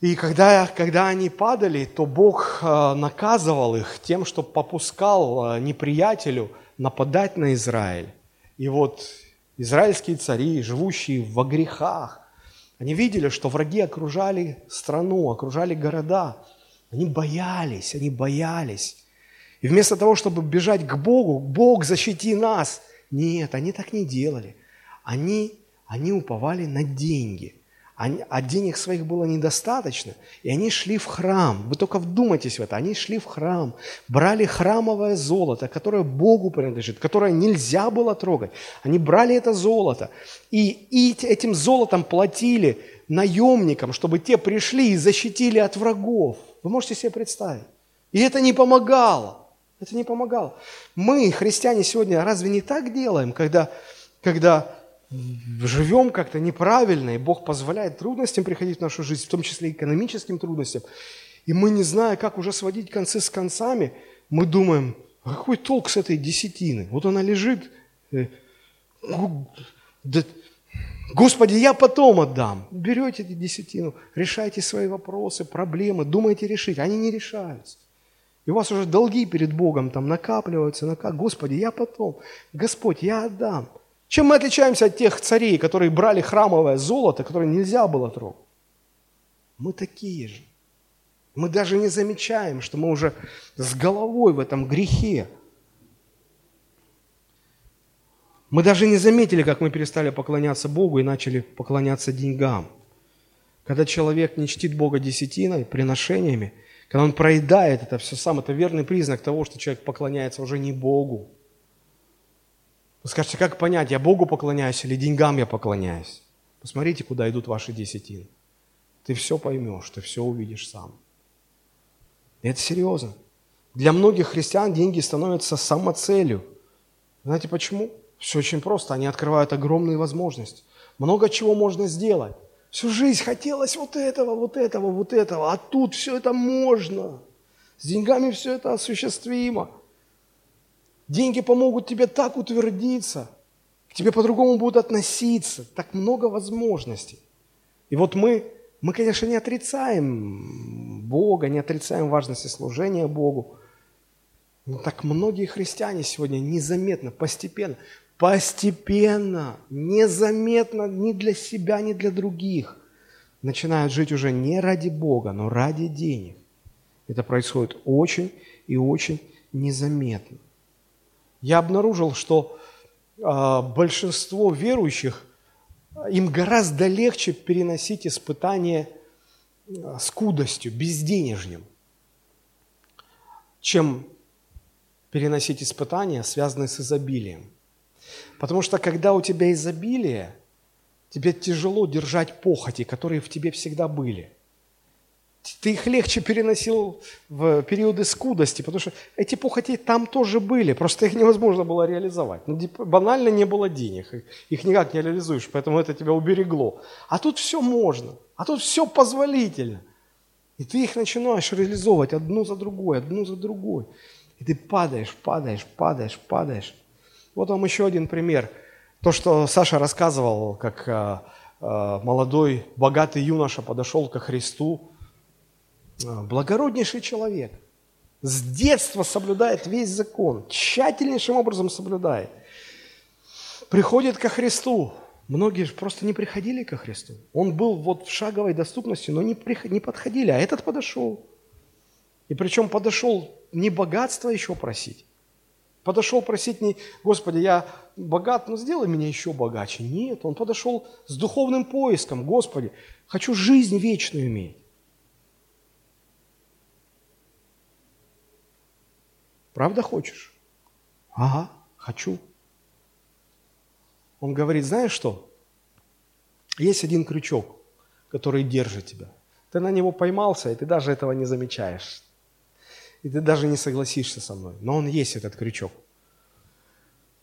И когда, когда они падали, то Бог э, наказывал их тем, что попускал э, неприятелю нападать на Израиль. И вот израильские цари, живущие во грехах, они видели, что враги окружали страну, окружали города. Они боялись, они боялись. И вместо того, чтобы бежать к Богу, Бог, защити нас. Нет, они так не делали. Они, они уповали на деньги. Они, а денег своих было недостаточно, и они шли в храм. Вы только вдумайтесь в это. Они шли в храм, брали храмовое золото, которое Богу принадлежит, которое нельзя было трогать. Они брали это золото, и, и этим золотом платили наемникам, чтобы те пришли и защитили от врагов. Вы можете себе представить? И это не помогало. Это не помогало. Мы, христиане, сегодня разве не так делаем, когда, когда живем как-то неправильно, и Бог позволяет трудностям приходить в нашу жизнь, в том числе экономическим трудностям, и мы, не зная, как уже сводить концы с концами, мы думаем, «А какой толк с этой десятины? Вот она лежит, э, Господи, я потом отдам. Берете эти десятину, решайте свои вопросы, проблемы, думайте решить. Они не решаются. И у вас уже долги перед Богом там накапливаются, накап... Господи, я потом. Господь, я отдам. Чем мы отличаемся от тех царей, которые брали храмовое золото, которое нельзя было трогать? Мы такие же. Мы даже не замечаем, что мы уже с головой в этом грехе. Мы даже не заметили, как мы перестали поклоняться Богу и начали поклоняться деньгам. Когда человек не чтит Бога десятиной, приношениями – когда он проедает это все сам, это верный признак того, что человек поклоняется уже не Богу. Вы скажете, как понять, я Богу поклоняюсь или деньгам я поклоняюсь? Посмотрите, куда идут ваши десятины. Ты все поймешь, ты все увидишь сам. Это серьезно. Для многих христиан деньги становятся самоцелью. Знаете почему? Все очень просто. Они открывают огромные возможности. Много чего можно сделать. Всю жизнь хотелось вот этого, вот этого, вот этого, а тут все это можно. С деньгами все это осуществимо. Деньги помогут тебе так утвердиться, к тебе по-другому будут относиться, так много возможностей. И вот мы, мы, конечно, не отрицаем Бога, не отрицаем важности служения Богу, но так многие христиане сегодня незаметно, постепенно постепенно, незаметно ни для себя, ни для других начинают жить уже не ради Бога, но ради денег. Это происходит очень и очень незаметно. Я обнаружил, что э, большинство верующих, им гораздо легче переносить испытания э, скудостью, безденежьем, чем переносить испытания, связанные с изобилием. Потому что когда у тебя изобилие, тебе тяжело держать похоти, которые в тебе всегда были. Ты их легче переносил в периоды скудости, потому что эти похоти там тоже были, просто их невозможно было реализовать. Ну, банально не было денег, их никак не реализуешь, поэтому это тебя уберегло. А тут все можно, а тут все позволительно. И ты их начинаешь реализовывать одну за другой, одну за другой. И ты падаешь, падаешь, падаешь, падаешь. Вот вам еще один пример. То, что Саша рассказывал, как э, э, молодой, богатый юноша подошел ко Христу. Э, благороднейший человек. С детства соблюдает весь закон. Тщательнейшим образом соблюдает. Приходит ко Христу. Многие же просто не приходили ко Христу. Он был вот в шаговой доступности, но не, приход, не подходили, а этот подошел. И причем подошел не богатство еще просить, Подошел просить не, Господи, я богат, но сделай меня еще богаче. Нет, он подошел с духовным поиском. Господи, хочу жизнь вечную иметь. Правда хочешь? Ага, хочу. Он говорит, знаешь что? Есть один крючок, который держит тебя. Ты на него поймался, и ты даже этого не замечаешь и ты даже не согласишься со мной. Но он есть, этот крючок.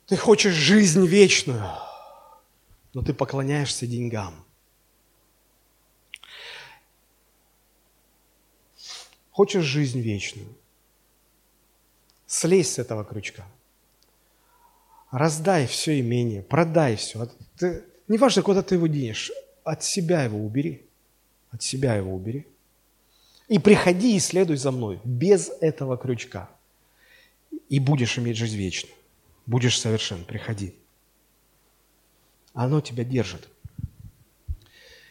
Ты хочешь жизнь вечную, но ты поклоняешься деньгам. Хочешь жизнь вечную, Слезь с этого крючка. Раздай все имение, продай все. Ты, неважно, куда ты его денешь, от себя его убери. От себя его убери. И приходи и следуй за мной без этого крючка. И будешь иметь жизнь вечную. Будешь совершен. Приходи. Оно тебя держит.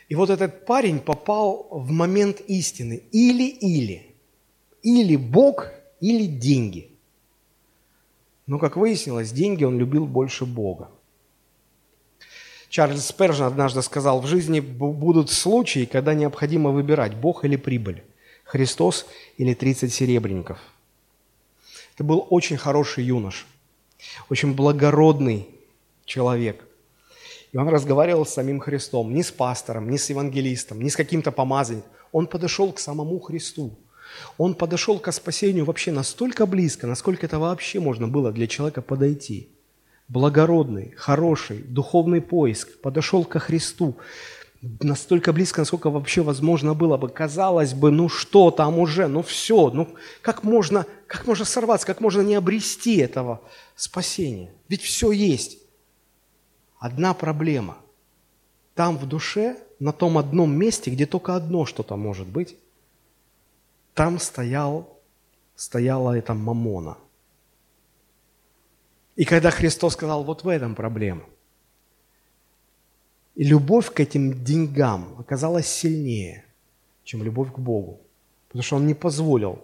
И вот этот парень попал в момент истины. Или-или. Или Бог, или деньги. Но, как выяснилось, деньги он любил больше Бога. Чарльз Спержин однажды сказал, в жизни будут случаи, когда необходимо выбирать, Бог или прибыль, Христос или 30 серебряников. Это был очень хороший юнош, очень благородный человек. И он разговаривал с самим Христом, не с пастором, не с евангелистом, не с каким-то помазанником. Он подошел к самому Христу. Он подошел к спасению вообще настолько близко, насколько это вообще можно было для человека подойти – благородный, хороший, духовный поиск, подошел ко Христу настолько близко, насколько вообще возможно было бы. Казалось бы, ну что там уже, ну все, ну как можно, как можно сорваться, как можно не обрести этого спасения? Ведь все есть. Одна проблема. Там в душе, на том одном месте, где только одно что-то может быть, там стоял, стояла эта мамона – и когда Христос сказал, вот в этом проблема. И любовь к этим деньгам оказалась сильнее, чем любовь к Богу. Потому что Он не позволил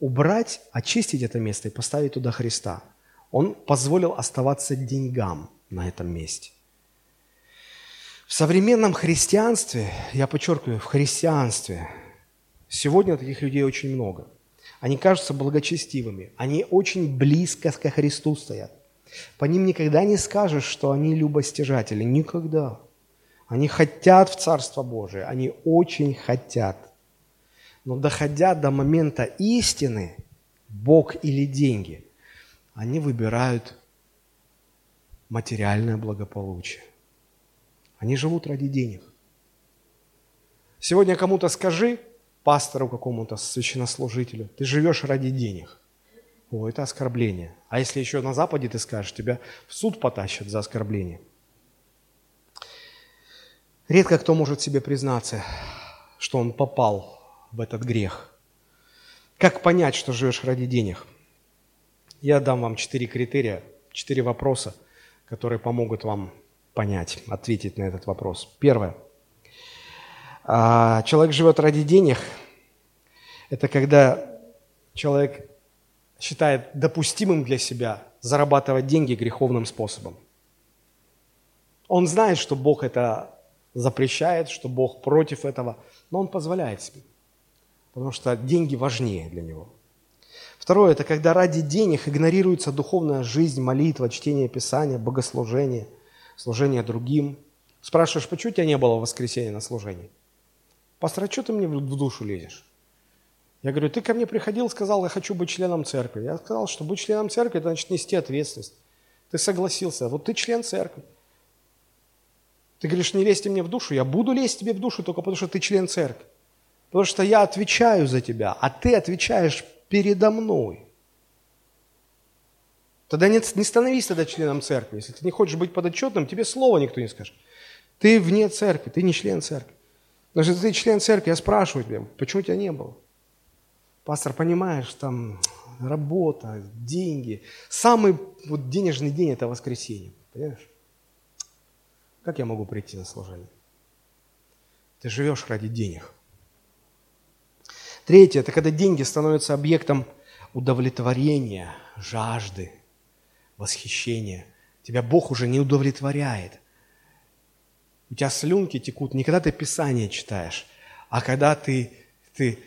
убрать, очистить это место и поставить туда Христа. Он позволил оставаться деньгам на этом месте. В современном христианстве, я подчеркиваю, в христианстве, сегодня таких людей очень много. Они кажутся благочестивыми. Они очень близко ко Христу стоят. По ним никогда не скажешь, что они любостяжатели. Никогда. Они хотят в Царство Божие. Они очень хотят. Но доходя до момента истины, Бог или деньги, они выбирают материальное благополучие. Они живут ради денег. Сегодня кому-то скажи, пастору какому-то, священнослужителю. Ты живешь ради денег. О, это оскорбление. А если еще на Западе ты скажешь, тебя в суд потащат за оскорбление. Редко кто может себе признаться, что он попал в этот грех. Как понять, что живешь ради денег? Я дам вам четыре критерия, четыре вопроса, которые помогут вам понять, ответить на этот вопрос. Первое. А человек живет ради денег. Это когда человек считает допустимым для себя зарабатывать деньги греховным способом. Он знает, что Бог это запрещает, что Бог против этого, но он позволяет себе, потому что деньги важнее для него. Второе – это когда ради денег игнорируется духовная жизнь, молитва, чтение Писания, богослужение, служение другим. Спрашиваешь, почему тебя не было в воскресенье на служении? Пастор, а что ты мне в душу лезешь? Я говорю, ты ко мне приходил, сказал, я хочу быть членом церкви. Я сказал, что быть членом церкви, это значит нести ответственность. Ты согласился, вот ты член церкви. Ты говоришь, не лезьте мне в душу, я буду лезть тебе в душу только потому, что ты член церкви. Потому что я отвечаю за тебя, а ты отвечаешь передо мной. Тогда не, не становись тогда членом церкви. Если ты не хочешь быть подотчетным, тебе слова никто не скажет. Ты вне церкви, ты не член церкви. Даже если ты член церкви, я спрашиваю тебя, почему тебя не было? Пастор, понимаешь, там работа, деньги. Самый вот денежный день – это воскресенье, понимаешь? Как я могу прийти на служение? Ты живешь ради денег. Третье – это когда деньги становятся объектом удовлетворения, жажды, восхищения. Тебя Бог уже не удовлетворяет у тебя слюнки текут не когда ты Писание читаешь, а когда ты, ты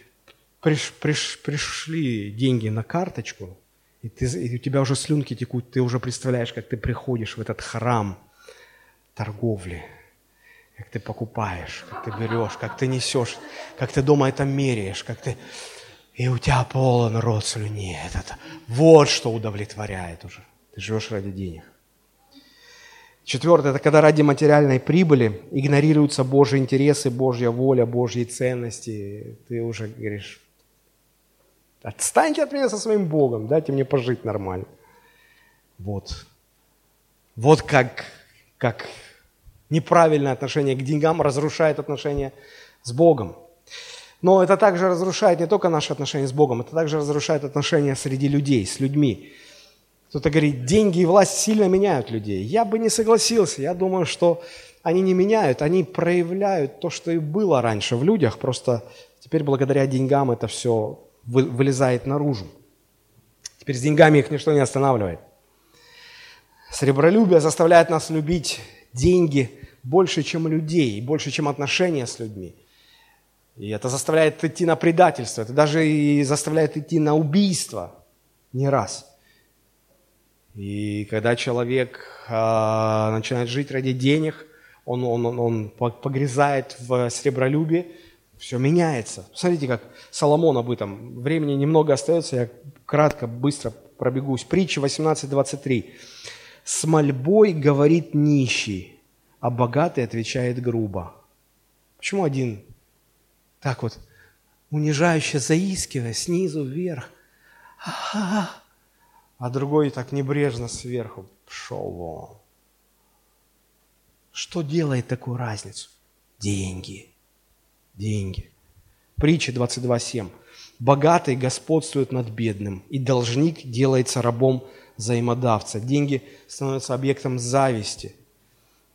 приш, приш, пришли деньги на карточку, и, ты, и у тебя уже слюнки текут, ты уже представляешь, как ты приходишь в этот храм торговли, как ты покупаешь, как ты берешь, как ты несешь, как ты дома это меряешь, как ты... И у тебя полон рот слюни. Это, вот что удовлетворяет уже. Ты живешь ради денег. Четвертое – это когда ради материальной прибыли игнорируются Божьи интересы, Божья воля, Божьи ценности. Ты уже говоришь, Отстаньте от меня со своим Богом, дайте мне пожить нормально. Вот. Вот как, как неправильное отношение к деньгам разрушает отношения с Богом. Но это также разрушает не только наши отношения с Богом, это также разрушает отношения среди людей, с людьми. Кто-то говорит, деньги и власть сильно меняют людей. Я бы не согласился. Я думаю, что они не меняют, они проявляют то, что и было раньше в людях. Просто теперь благодаря деньгам это все вылезает наружу. Теперь с деньгами их ничто не останавливает. Сребролюбие заставляет нас любить деньги больше, чем людей, больше, чем отношения с людьми. И это заставляет идти на предательство, это даже и заставляет идти на убийство не раз. И когда человек а, начинает жить ради денег, он, он, он, он погрязает в сребролюбии, все меняется. Смотрите, как Соломон об этом. Времени немного остается, я кратко, быстро пробегусь. Притча 18.23. «С мольбой говорит нищий, а богатый отвечает грубо». Почему один так вот, унижающе заискивая снизу вверх, а другой так небрежно сверху пошел вон. Что делает такую разницу? Деньги. Деньги. Притча 22.7. Богатый господствует над бедным, и должник делается рабом взаимодавца. Деньги становятся объектом зависти.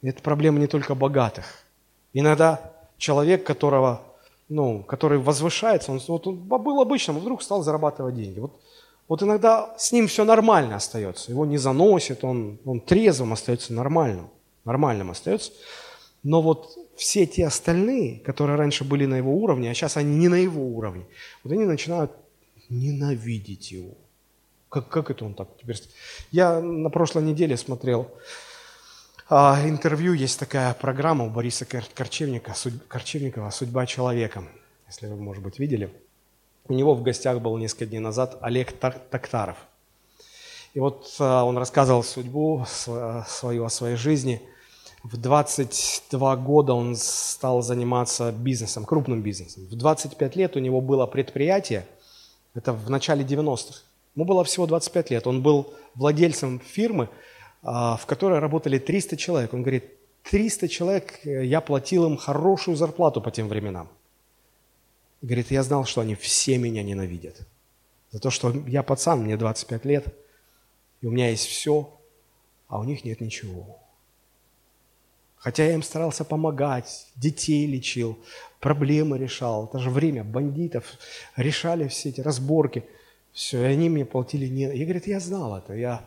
И это проблема не только богатых. Иногда человек, которого, ну, который возвышается, он, вот он был обычным, вдруг стал зарабатывать деньги. Вот, вот иногда с ним все нормально остается, его не заносит, он, он трезвым остается нормальным, нормальным остается. Но вот все те остальные, которые раньше были на его уровне, а сейчас они не на его уровне, вот они начинают ненавидеть его. Как, как это он так теперь? Я на прошлой неделе смотрел а, интервью, есть такая программа у Бориса Корчевника, Корчевникова «Судьба человека», если вы, может быть, видели. У него в гостях был несколько дней назад Олег Токтаров. И вот а, он рассказывал судьбу свою о своей жизни – в 22 года он стал заниматься бизнесом, крупным бизнесом. В 25 лет у него было предприятие, это в начале 90-х. Ему было всего 25 лет. Он был владельцем фирмы, а, в которой работали 300 человек. Он говорит, 300 человек, э, я платил им хорошую зарплату по тем временам. Говорит, я знал, что они все меня ненавидят. За то, что я пацан, мне 25 лет, и у меня есть все, а у них нет ничего. Хотя я им старался помогать, детей лечил, проблемы решал. Это же время бандитов. Решали все эти разборки. Все, и они мне платили не... Я, говорит, я знал это. Я...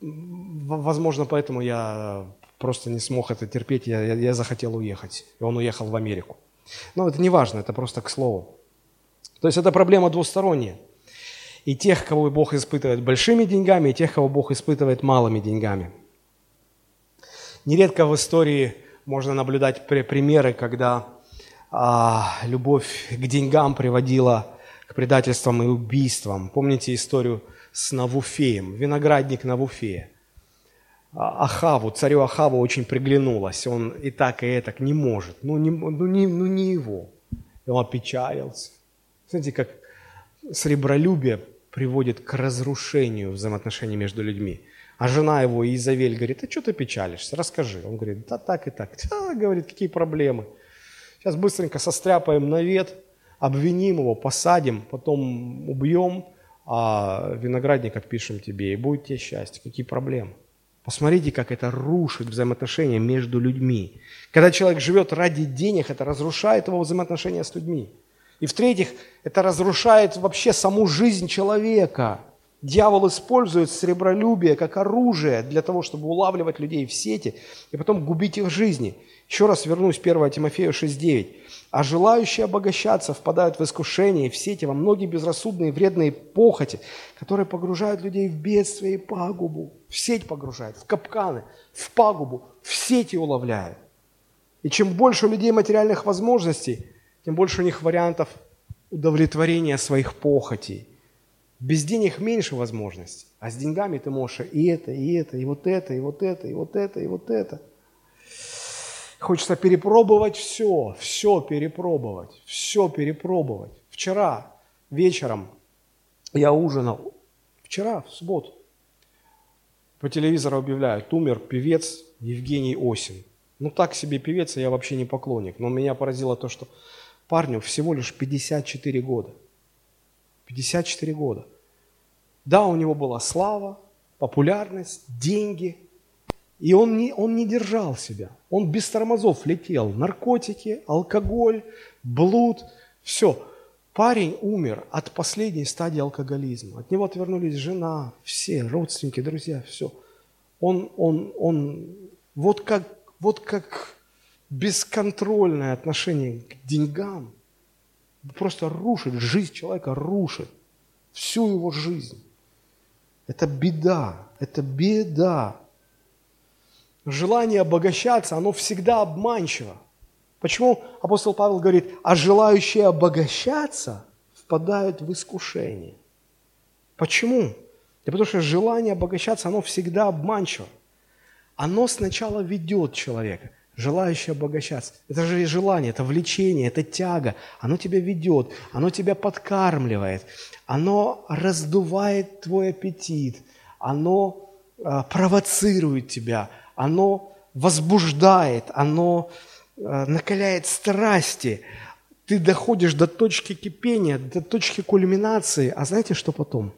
Возможно, поэтому я просто не смог это терпеть. Я, я, захотел уехать. И он уехал в Америку. Но это не важно, это просто к слову. То есть это проблема двусторонняя. И тех, кого Бог испытывает большими деньгами, и тех, кого Бог испытывает малыми деньгами – Нередко в истории можно наблюдать примеры, когда а, любовь к деньгам приводила к предательствам и убийствам. Помните историю с Навуфеем, виноградник Навуфея? А, Ахаву, царю Ахаву очень приглянулось, он и так, и так не может, ну не, ну, не, ну не его. И он опечалился. Смотрите, как сребролюбие приводит к разрушению взаимоотношений между людьми. А жена его, Изавель, говорит, а что ты печалишься, расскажи. Он говорит, да так и так. Да, говорит, какие проблемы. Сейчас быстренько состряпаем навет, обвиним его, посадим, потом убьем, а виноградник отпишем тебе, и будет тебе счастье. Какие проблемы? Посмотрите, как это рушит взаимоотношения между людьми. Когда человек живет ради денег, это разрушает его взаимоотношения с людьми. И в-третьих, это разрушает вообще саму жизнь человека. Дьявол использует сребролюбие как оружие для того, чтобы улавливать людей в сети и потом губить их жизни. Еще раз вернусь 1 Тимофею 6.9. «А желающие обогащаться впадают в искушение в сети, во многие безрассудные вредные похоти, которые погружают людей в бедствие и пагубу». В сеть погружают, в капканы, в пагубу, в сети уловляют. И чем больше у людей материальных возможностей, тем больше у них вариантов удовлетворения своих похотей – без денег меньше возможностей, а с деньгами ты можешь и это, и это, и вот это, и вот это, и вот это, и вот это. Хочется перепробовать все, все перепробовать, все перепробовать. Вчера вечером Я ужинал вчера, в субботу. По телевизору объявляют, умер певец Евгений Осин. Ну, так себе певец, я вообще не поклонник. Но меня поразило то, что парню всего лишь 54 года. 54 года. Да, у него была слава, популярность, деньги. И он не, он не держал себя. Он без тормозов летел. Наркотики, алкоголь, блуд, все. Парень умер от последней стадии алкоголизма. От него отвернулись жена, все, родственники, друзья, все. Он, он, он, вот как, вот как бесконтрольное отношение к деньгам просто рушит, жизнь человека рушит, всю его жизнь. Это беда, это беда. Желание обогащаться, оно всегда обманчиво. Почему апостол Павел говорит, а желающие обогащаться впадают в искушение? Почему? Да потому что желание обогащаться, оно всегда обманчиво. Оно сначала ведет человека, желающий обогащаться. Это же желание, это влечение, это тяга. Оно тебя ведет, оно тебя подкармливает, оно раздувает твой аппетит, оно э, провоцирует тебя, оно возбуждает, оно Э, накаляет страсти, ты доходишь до точки кипения, до точки кульминации, а знаете, что потом?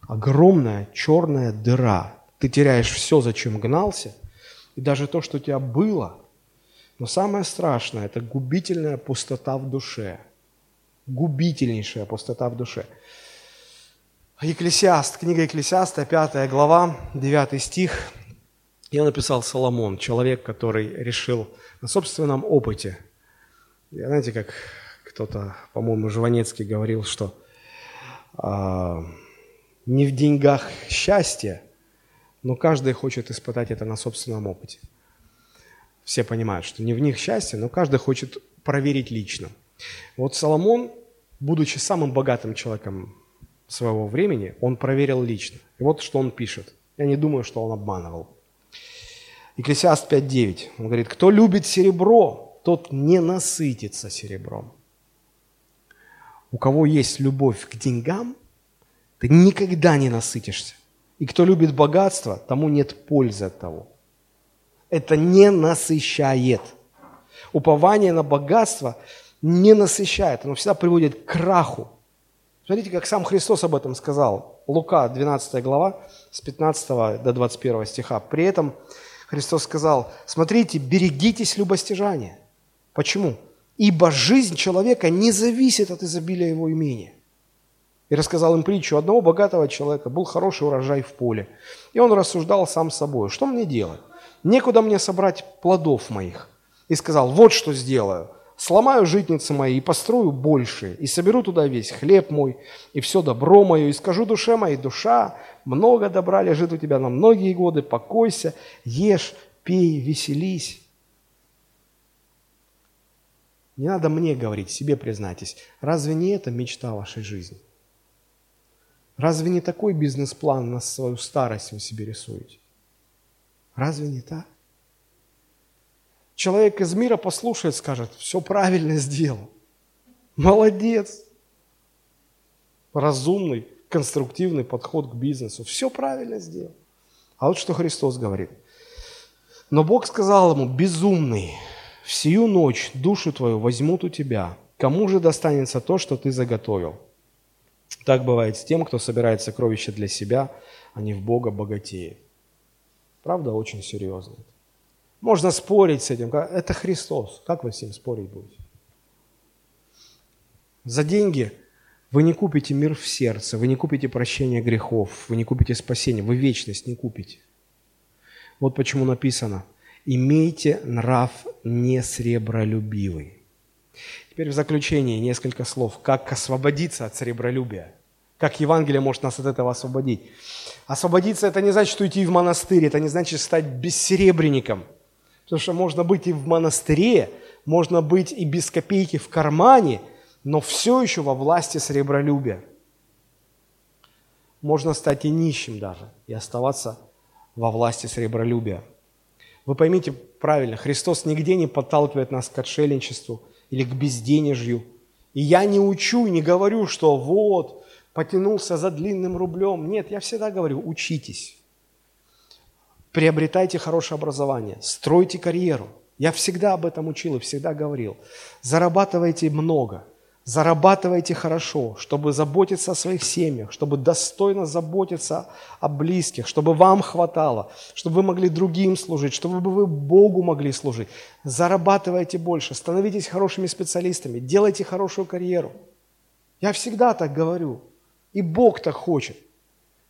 Огромная черная дыра. Ты теряешь все, зачем гнался, и даже то, что у тебя было. Но самое страшное – это губительная пустота в душе. Губительнейшая пустота в душе. Екклесиаст, книга Екклесиаста, 5 глава, 9 стих. Его написал Соломон, человек, который решил на собственном опыте. И знаете, как кто-то, по-моему, Жванецкий говорил, что а, не в деньгах счастье, но каждый хочет испытать это на собственном опыте. Все понимают, что не в них счастье, но каждый хочет проверить лично. Вот Соломон, будучи самым богатым человеком своего времени, он проверил лично. И вот что он пишет. Я не думаю, что он обманывал. Екклесиаст 5.9. Он говорит, кто любит серебро, тот не насытится серебром. У кого есть любовь к деньгам, ты никогда не насытишься. И кто любит богатство, тому нет пользы от того. Это не насыщает. Упование на богатство не насыщает, оно всегда приводит к краху. Смотрите, как сам Христос об этом сказал. Лука, 12 глава, с 15 до 21 стиха. При этом Христос сказал, смотрите, берегитесь любостяжания. Почему? Ибо жизнь человека не зависит от изобилия его имения. И рассказал им притчу. Одного богатого человека был хороший урожай в поле. И он рассуждал сам собой, что мне делать? Некуда мне собрать плодов моих. И сказал, вот что сделаю сломаю житницы мои и построю больше, и соберу туда весь хлеб мой, и все добро мое, и скажу душе моей, душа, много добра лежит у тебя на многие годы, покойся, ешь, пей, веселись. Не надо мне говорить, себе признайтесь, разве не это мечта вашей жизни? Разве не такой бизнес-план на свою старость вы себе рисуете? Разве не так? Человек из мира послушает, скажет, все правильно сделал. Молодец. Разумный, конструктивный подход к бизнесу. Все правильно сделал. А вот что Христос говорит. Но Бог сказал ему, безумный, в сию ночь душу твою возьмут у тебя. Кому же достанется то, что ты заготовил? Так бывает с тем, кто собирает сокровища для себя, а не в Бога богатеет. Правда, очень серьезно. Можно спорить с этим. Это Христос. Как вы с ним спорить будете? За деньги вы не купите мир в сердце, вы не купите прощение грехов, вы не купите спасение, вы вечность не купите. Вот почему написано, имейте нрав не сребролюбивый. Теперь в заключение несколько слов, как освободиться от сребролюбия. Как Евангелие может нас от этого освободить. Освободиться – это не значит уйти в монастырь, это не значит стать бессеребренником – Потому что можно быть и в монастыре, можно быть и без копейки в кармане, но все еще во власти сребролюбия. Можно стать и нищим даже, и оставаться во власти сребролюбия. Вы поймите правильно, Христос нигде не подталкивает нас к отшельничеству или к безденежью, И я не учу, не говорю, что вот, потянулся за длинным рублем. Нет, я всегда говорю, учитесь. Приобретайте хорошее образование, стройте карьеру. Я всегда об этом учил и всегда говорил. Зарабатывайте много – Зарабатывайте хорошо, чтобы заботиться о своих семьях, чтобы достойно заботиться о близких, чтобы вам хватало, чтобы вы могли другим служить, чтобы вы Богу могли служить. Зарабатывайте больше, становитесь хорошими специалистами, делайте хорошую карьеру. Я всегда так говорю. И Бог так хочет.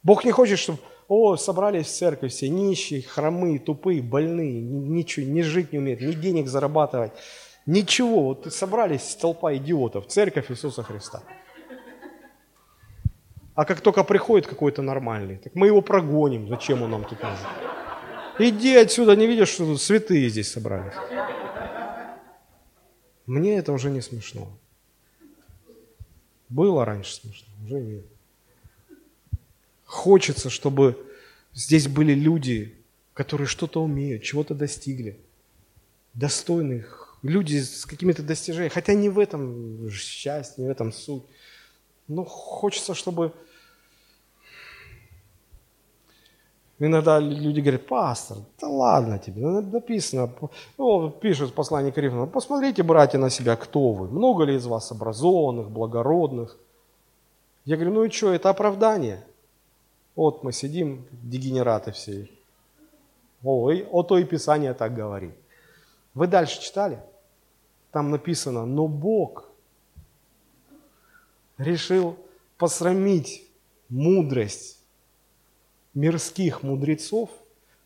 Бог не хочет, чтобы, о, собрались в церковь все нищие, хромые, тупые, больные, ничего, не жить не умеют, ни денег зарабатывать. Ничего, вот собрались толпа идиотов, церковь Иисуса Христа. А как только приходит какой-то нормальный, так мы его прогоним, зачем он нам тут нужен? Иди отсюда, не видишь, что тут святые здесь собрались. Мне это уже не смешно. Было раньше смешно, уже нет. Хочется, чтобы здесь были люди, которые что-то умеют, чего-то достигли, достойных люди с какими-то достижениями, хотя не в этом счастье, не в этом суть. Но хочется, чтобы... Иногда люди говорят, пастор, да ладно тебе, ну, написано, ну, пишет послание Коринфянам, посмотрите, братья, на себя, кто вы, много ли из вас образованных, благородных. Я говорю, ну и что, это оправдание. Вот мы сидим, дегенераты все. Ой, о то и Писание так говорит. Вы дальше читали? Там написано, но Бог решил посрамить мудрость мирских мудрецов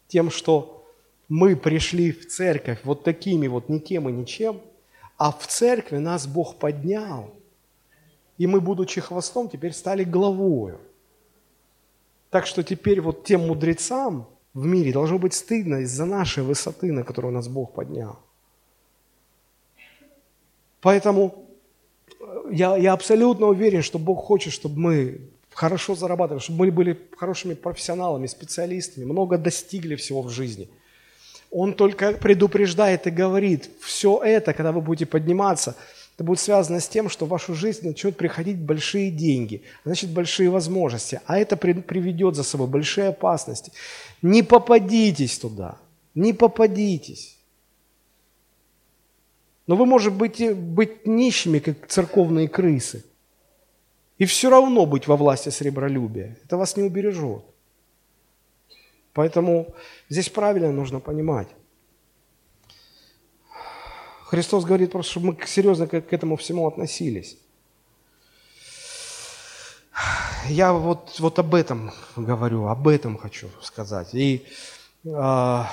тем, что мы пришли в церковь вот такими вот никем и ничем, а в церкви нас Бог поднял, и мы, будучи хвостом, теперь стали главою. Так что теперь вот тем мудрецам, в мире должно быть стыдно из-за нашей высоты, на которую нас Бог поднял. Поэтому э, я, я абсолютно уверен, что Бог хочет, чтобы мы хорошо зарабатывали, чтобы мы были хорошими профессионалами, специалистами, много достигли всего в жизни. Он только предупреждает и говорит, все это, когда вы будете подниматься, это будет связано с тем, что в вашу жизнь начнут приходить большие деньги, значит, большие возможности, а это приведет за собой большие опасности. Не попадитесь туда, не попадитесь. Но вы можете быть, быть нищими, как церковные крысы, и все равно быть во власти сребролюбия. Это вас не убережет. Поэтому здесь правильно нужно понимать. Христос говорит просто, чтобы мы серьезно к этому всему относились. Я вот, вот об этом говорю, об этом хочу сказать. И э,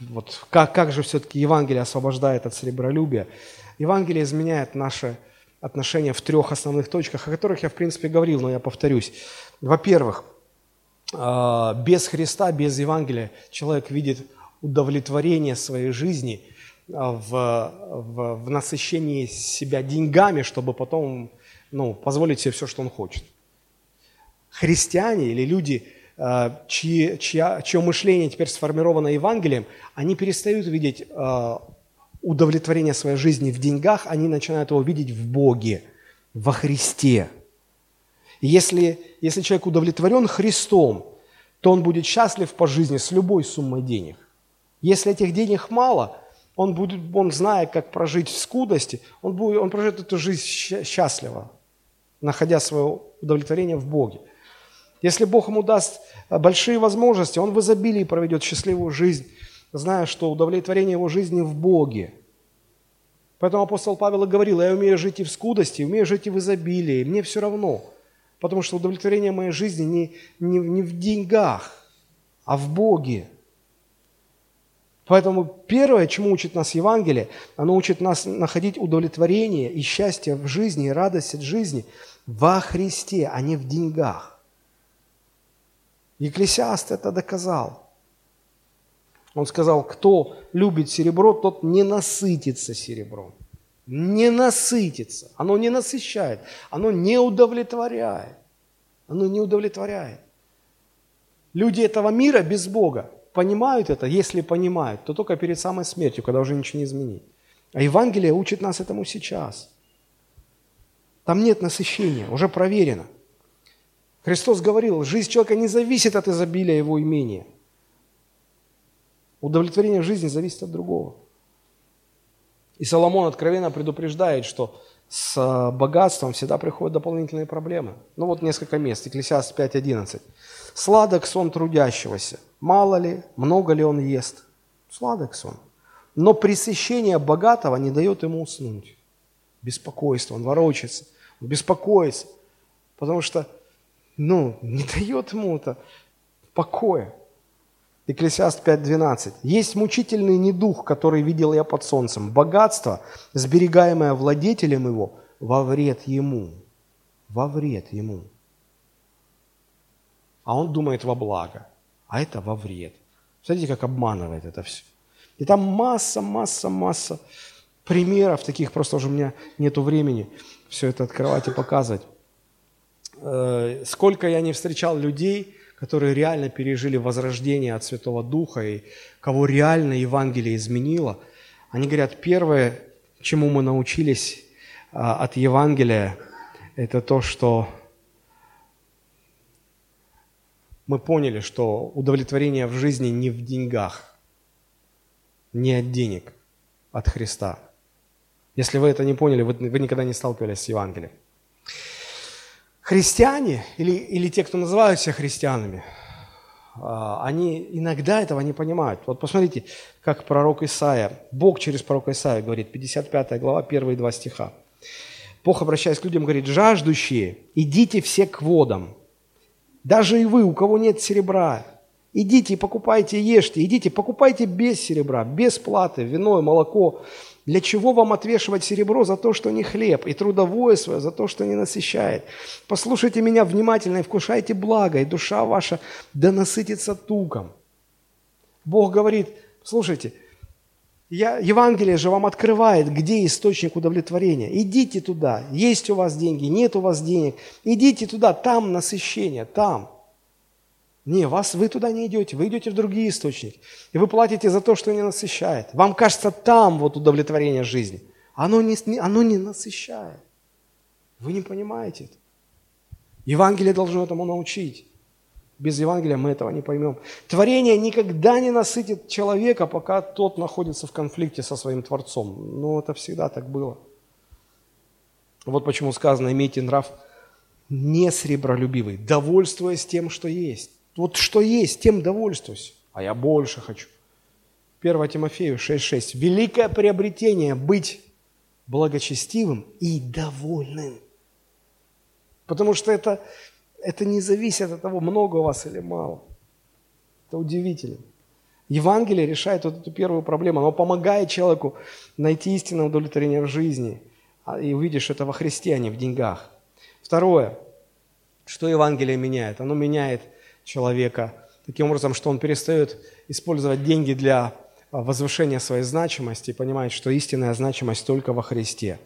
вот как, как же все-таки Евангелие освобождает от серебролюбия? Евангелие изменяет наше отношение в трех основных точках, о которых я, в принципе, говорил, но я повторюсь. Во-первых, э, без Христа, без Евангелия человек видит удовлетворение своей жизни – в, в, в насыщении себя деньгами, чтобы потом ну, позволить себе все, что он хочет. Христиане или люди, э, чьи, чья, чье мышление теперь сформировано Евангелием, они перестают видеть э, удовлетворение своей жизни в деньгах, они начинают его видеть в Боге, во Христе. Если, если человек удовлетворен Христом, то он будет счастлив по жизни с любой суммой денег. Если этих денег мало – он, будет, он зная, как прожить в скудости, он, будет, он проживет эту жизнь счастливо, находя свое удовлетворение в Боге. Если Бог ему даст э, большие возможности, он в изобилии проведет счастливую жизнь, зная, что удовлетворение его жизни в Боге. Поэтому апостол Павел и говорил, я умею жить и в скудости, умею жить и в изобилии, мне все равно, потому что удовлетворение моей жизни не, не, не в деньгах, а в Боге. Поэтому первое, чему учит нас Евангелие, оно учит нас находить удовлетворение и счастье в жизни, и радость от жизни во Христе, а не в деньгах. Екклесиаст это доказал. Он сказал, кто любит серебро, тот не насытится серебром. Не насытится. Оно не насыщает. Оно не удовлетворяет. Оно не удовлетворяет. Люди этого мира без Бога понимают это, если понимают, то только перед самой смертью, когда уже ничего не изменить. А Евангелие учит нас этому сейчас. Там нет насыщения, уже проверено. Христос говорил, жизнь человека не зависит от изобилия его имения. Удовлетворение жизни зависит от другого. И Соломон откровенно предупреждает, что с э, богатством всегда приходят дополнительные проблемы. Ну вот несколько мест. Экклесиаст 5.11. «Сладок сон трудящегося. Мало ли, много ли он ест. Сладок сон. Но пресыщение богатого не дает ему уснуть. Беспокойство, он ворочается, он беспокоится, потому что, ну, не дает ему это покоя. Экклесиаст 5.12. «Есть мучительный недух, который видел я под солнцем, богатство, сберегаемое владетелем его, во вред ему». Во вред ему. А он думает во благо, а это во вред. Смотрите, как обманывает это все. И там масса, масса, масса примеров таких, просто уже у меня нет времени все это открывать и показывать. Э, сколько я не встречал людей, которые реально пережили возрождение от Святого Духа и кого реально Евангелие изменило, они говорят, первое, чему мы научились а, от Евангелия, это то, что мы поняли, что удовлетворение в жизни не в деньгах, не от денег, от Христа. Если вы это не поняли, вы, вы никогда не сталкивались с Евангелием. Христиане или, или те, кто называют себя христианами, а, они иногда этого не понимают. Вот посмотрите, как пророк Исаия, Бог через пророка Исаия говорит, 55 глава, первые два стиха. Бог, обращаясь к людям, говорит, «Жаждущие, идите все к водам, даже и вы, у кого нет серебра, идите, покупайте, ешьте, идите, покупайте без серебра, без платы, вино и молоко, для чего вам отвешивать серебро за то, что не хлеб, и трудовое свое за то, что не насыщает? Послушайте меня внимательно и вкушайте благо, и душа ваша да насытится туком. Бог говорит, слушайте, я, Евангелие же вам открывает, где источник удовлетворения. Идите туда, есть у вас деньги, нет у вас денег. Идите туда, там насыщение, там. Не, вас, вы туда не идете, вы идете в другие источники. И вы платите за то, что не насыщает. Вам кажется, там вот удовлетворение жизни. Оно не, оно не насыщает. Вы не понимаете это. Евангелие должно этому научить. Без Евангелия мы этого не поймем. Творение никогда не насытит человека, пока тот находится в конфликте со своим Творцом. Но это всегда так было. Вот почему сказано, имейте нрав не сребролюбивый, довольствуясь тем, что есть. Вот что есть, тем довольствуйся. А я больше хочу. 1 Тимофею 6.6. Великое приобретение – быть благочестивым и довольным. Потому что это, это не зависит от того, много у вас или мало. Это удивительно. Евангелие решает вот эту первую проблему. Оно помогает человеку найти истинное удовлетворение в жизни. А, и увидишь это во Христе, а не в деньгах. Второе. Что Евангелие меняет? Оно меняет человека таким образом, что он перестает использовать деньги для а, возвышения своей значимости и понимает, что истинная значимость только во Христе.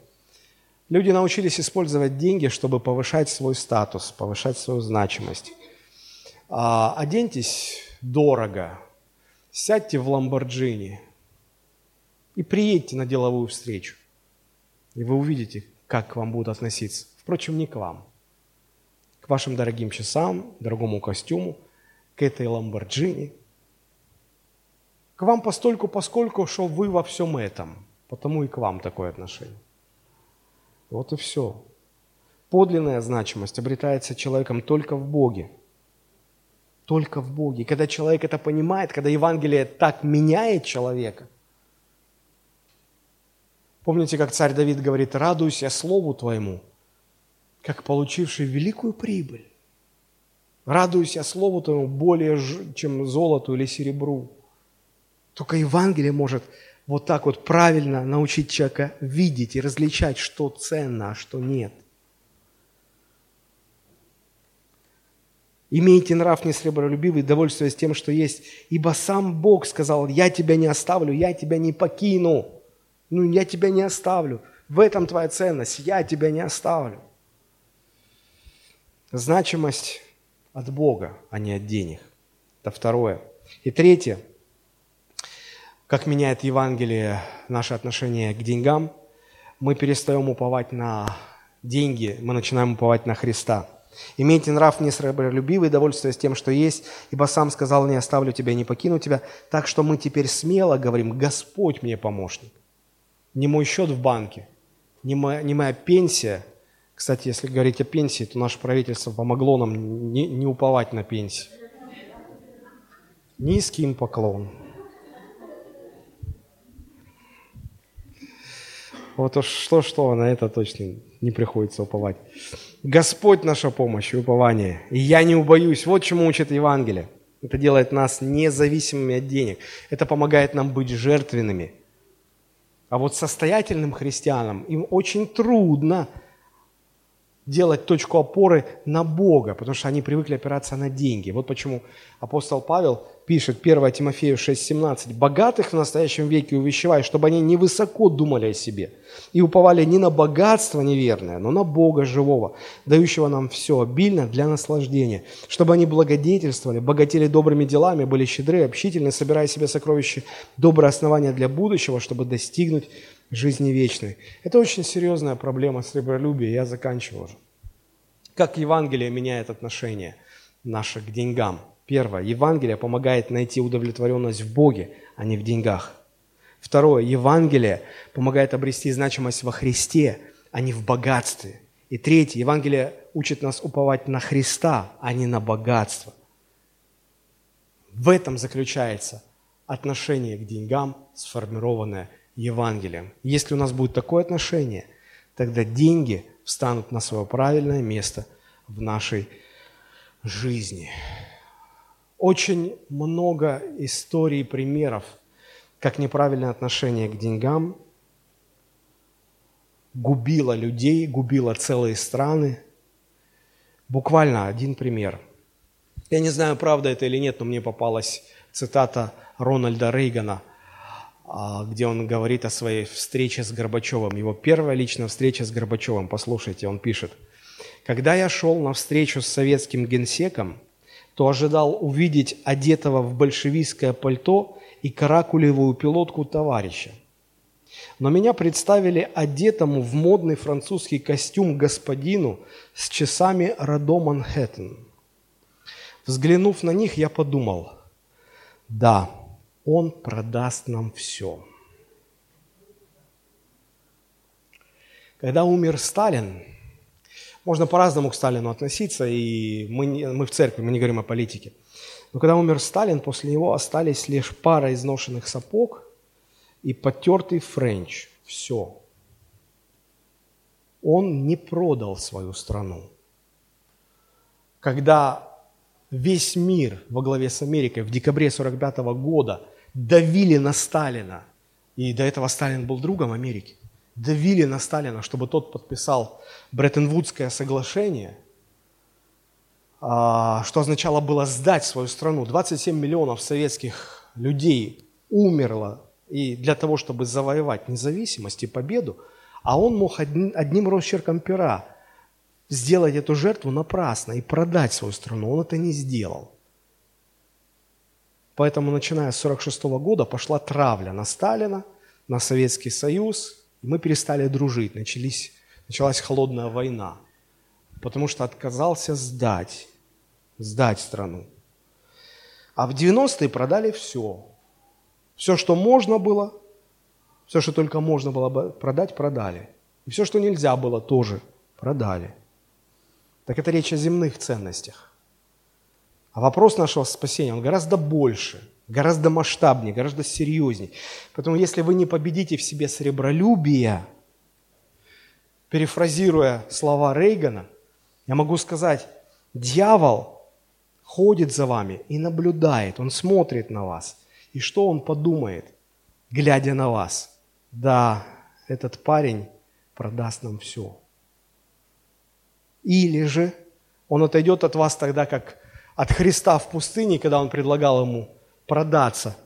Люди научились использовать деньги, чтобы повышать свой статус, повышать свою значимость. А, оденьтесь дорого, сядьте в Ламборджини и приедьте на деловую встречу. И вы увидите, как к вам будут относиться. Впрочем, не к вам – к вашим дорогим часам, дорогому костюму, к этой Ламборджини, к вам постольку, поскольку, что вы во всем этом, потому и к вам такое отношение. Вот и все. Подлинная значимость обретается человеком только в Боге. Только в Боге. И когда человек это понимает, когда Евангелие так меняет человека, помните, как царь Давид говорит, радуйся Слову Твоему – как получивший великую прибыль. Радуйся Слову Твоему более, чем золоту или серебру. Только Евангелие может вот так вот правильно научить человека видеть и различать, что ценно, а что нет. Имейте нрав не сребролюбивый, довольствуясь тем, что есть. Ибо сам Бог сказал, я тебя не оставлю, я тебя не покину. Ну, я тебя не оставлю. В этом твоя ценность, я тебя не оставлю. Значимость от Бога, а не от денег. Это второе. И третье, как меняет Евангелие наше отношение к деньгам, мы перестаем уповать на деньги, мы начинаем уповать на Христа. Имейте нрав несребролюбивый, довольствуясь тем, что есть, ибо сам сказал, не оставлю тебя, не покину тебя. Так что мы теперь смело говорим, Господь мне помощник. Не мой счет в банке, не моя, не моя пенсия. Кстати, если говорить о пенсии, то наше правительство помогло нам не, не уповать на пенсию. Низкий им поклон. Вот уж что-что, на это точно не приходится уповать. Господь наша помощь и упование. И я не убоюсь. Вот чему учит Евангелие. Это делает нас независимыми от денег. Это помогает нам быть жертвенными. А вот состоятельным христианам им очень трудно делать точку опоры на Бога, потому что они привыкли опираться на деньги. Вот почему апостол Павел пишет 1 Тимофею 6,17. «Богатых в настоящем веке увещевай, чтобы они невысоко думали о себе и уповали не на богатство неверное, но на Бога живого, дающего нам все обильно для наслаждения, чтобы они благодетельствовали, богатели добрыми делами, были щедры, общительны, собирая себе сокровища, добрые основания для будущего, чтобы достигнуть жизни вечной. Это очень серьезная проблема сребролюбия, я заканчиваю уже. Как Евангелие меняет отношение наше к деньгам – Первое. Евангелие помогает найти удовлетворенность в Боге, а не в деньгах. Второе. Евангелие помогает обрести значимость во Христе, а не в богатстве. И третье. Евангелие учит нас уповать на Христа, а не на богатство. В этом заключается отношение к деньгам, сформированное Евангелием. Если у нас будет такое отношение, тогда деньги встанут на свое правильное место в нашей жизни. Очень много историй, примеров, как неправильное отношение к деньгам губило людей, губило целые страны. Буквально один пример. Я не знаю, правда это или нет, но мне попалась цитата Рональда Рейгана, где он говорит о своей встрече с Горбачевым. Его первая личная встреча с Горбачевым. Послушайте, он пишет. «Когда я шел на встречу с советским генсеком, то ожидал увидеть одетого в большевистское пальто и каракулевую пилотку товарища. Но меня представили одетому в модный французский костюм господину с часами Rado Manhattan. Взглянув на них, я подумал, да, он продаст нам все. Когда умер Сталин, можно по-разному к Сталину относиться, и мы, мы в церкви, мы не говорим о политике. Но когда умер Сталин, после него остались лишь пара изношенных сапог и потертый френч. Все. Он не продал свою страну. Когда весь мир во главе с Америкой в декабре 1945 года давили на Сталина, и до этого Сталин был другом Америки, давили на Сталина, чтобы тот подписал Бреттон-Вудское соглашение, а, что означало было сдать свою страну. 27 миллионов советских людей умерло и для того, чтобы завоевать независимость и победу, а он мог одним росчерком пера сделать эту жертву напрасно и продать свою страну. Он это не сделал. Поэтому, начиная с 1946 года, пошла травля на Сталина, на Советский Союз, и мы перестали дружить, начались, началась холодная война, потому что отказался сдать, сдать страну. А в 90-е продали все. Все, что можно было, все, что только можно было продать, продали. И все, что нельзя было, тоже продали. Так это речь о земных ценностях. А вопрос нашего спасения, он гораздо больше – гораздо масштабнее, гораздо серьезнее. Поэтому если вы не победите в себе сребролюбие, перефразируя слова Рейгана, я могу сказать, дьявол ходит за вами и наблюдает, он смотрит на вас. И что он подумает, глядя на вас? Да, этот парень продаст нам все. Или же он отойдет от вас тогда, как от Христа в пустыне, когда он предлагал ему продаться.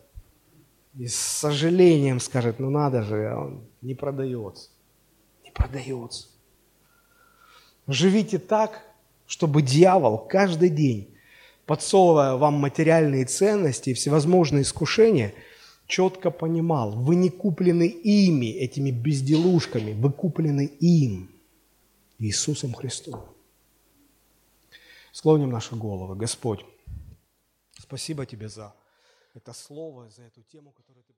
И с сожалением скажет, ну надо же, он не продается. Не продается. Живите так, чтобы дьявол каждый день, подсовывая вам материальные ценности и всевозможные искушения, четко понимал, вы не куплены ими, этими безделушками, вы куплены им. Иисусом Христом. Склоним наши головы. Господь, спасибо Тебе за это слово, за эту тему, которую Ты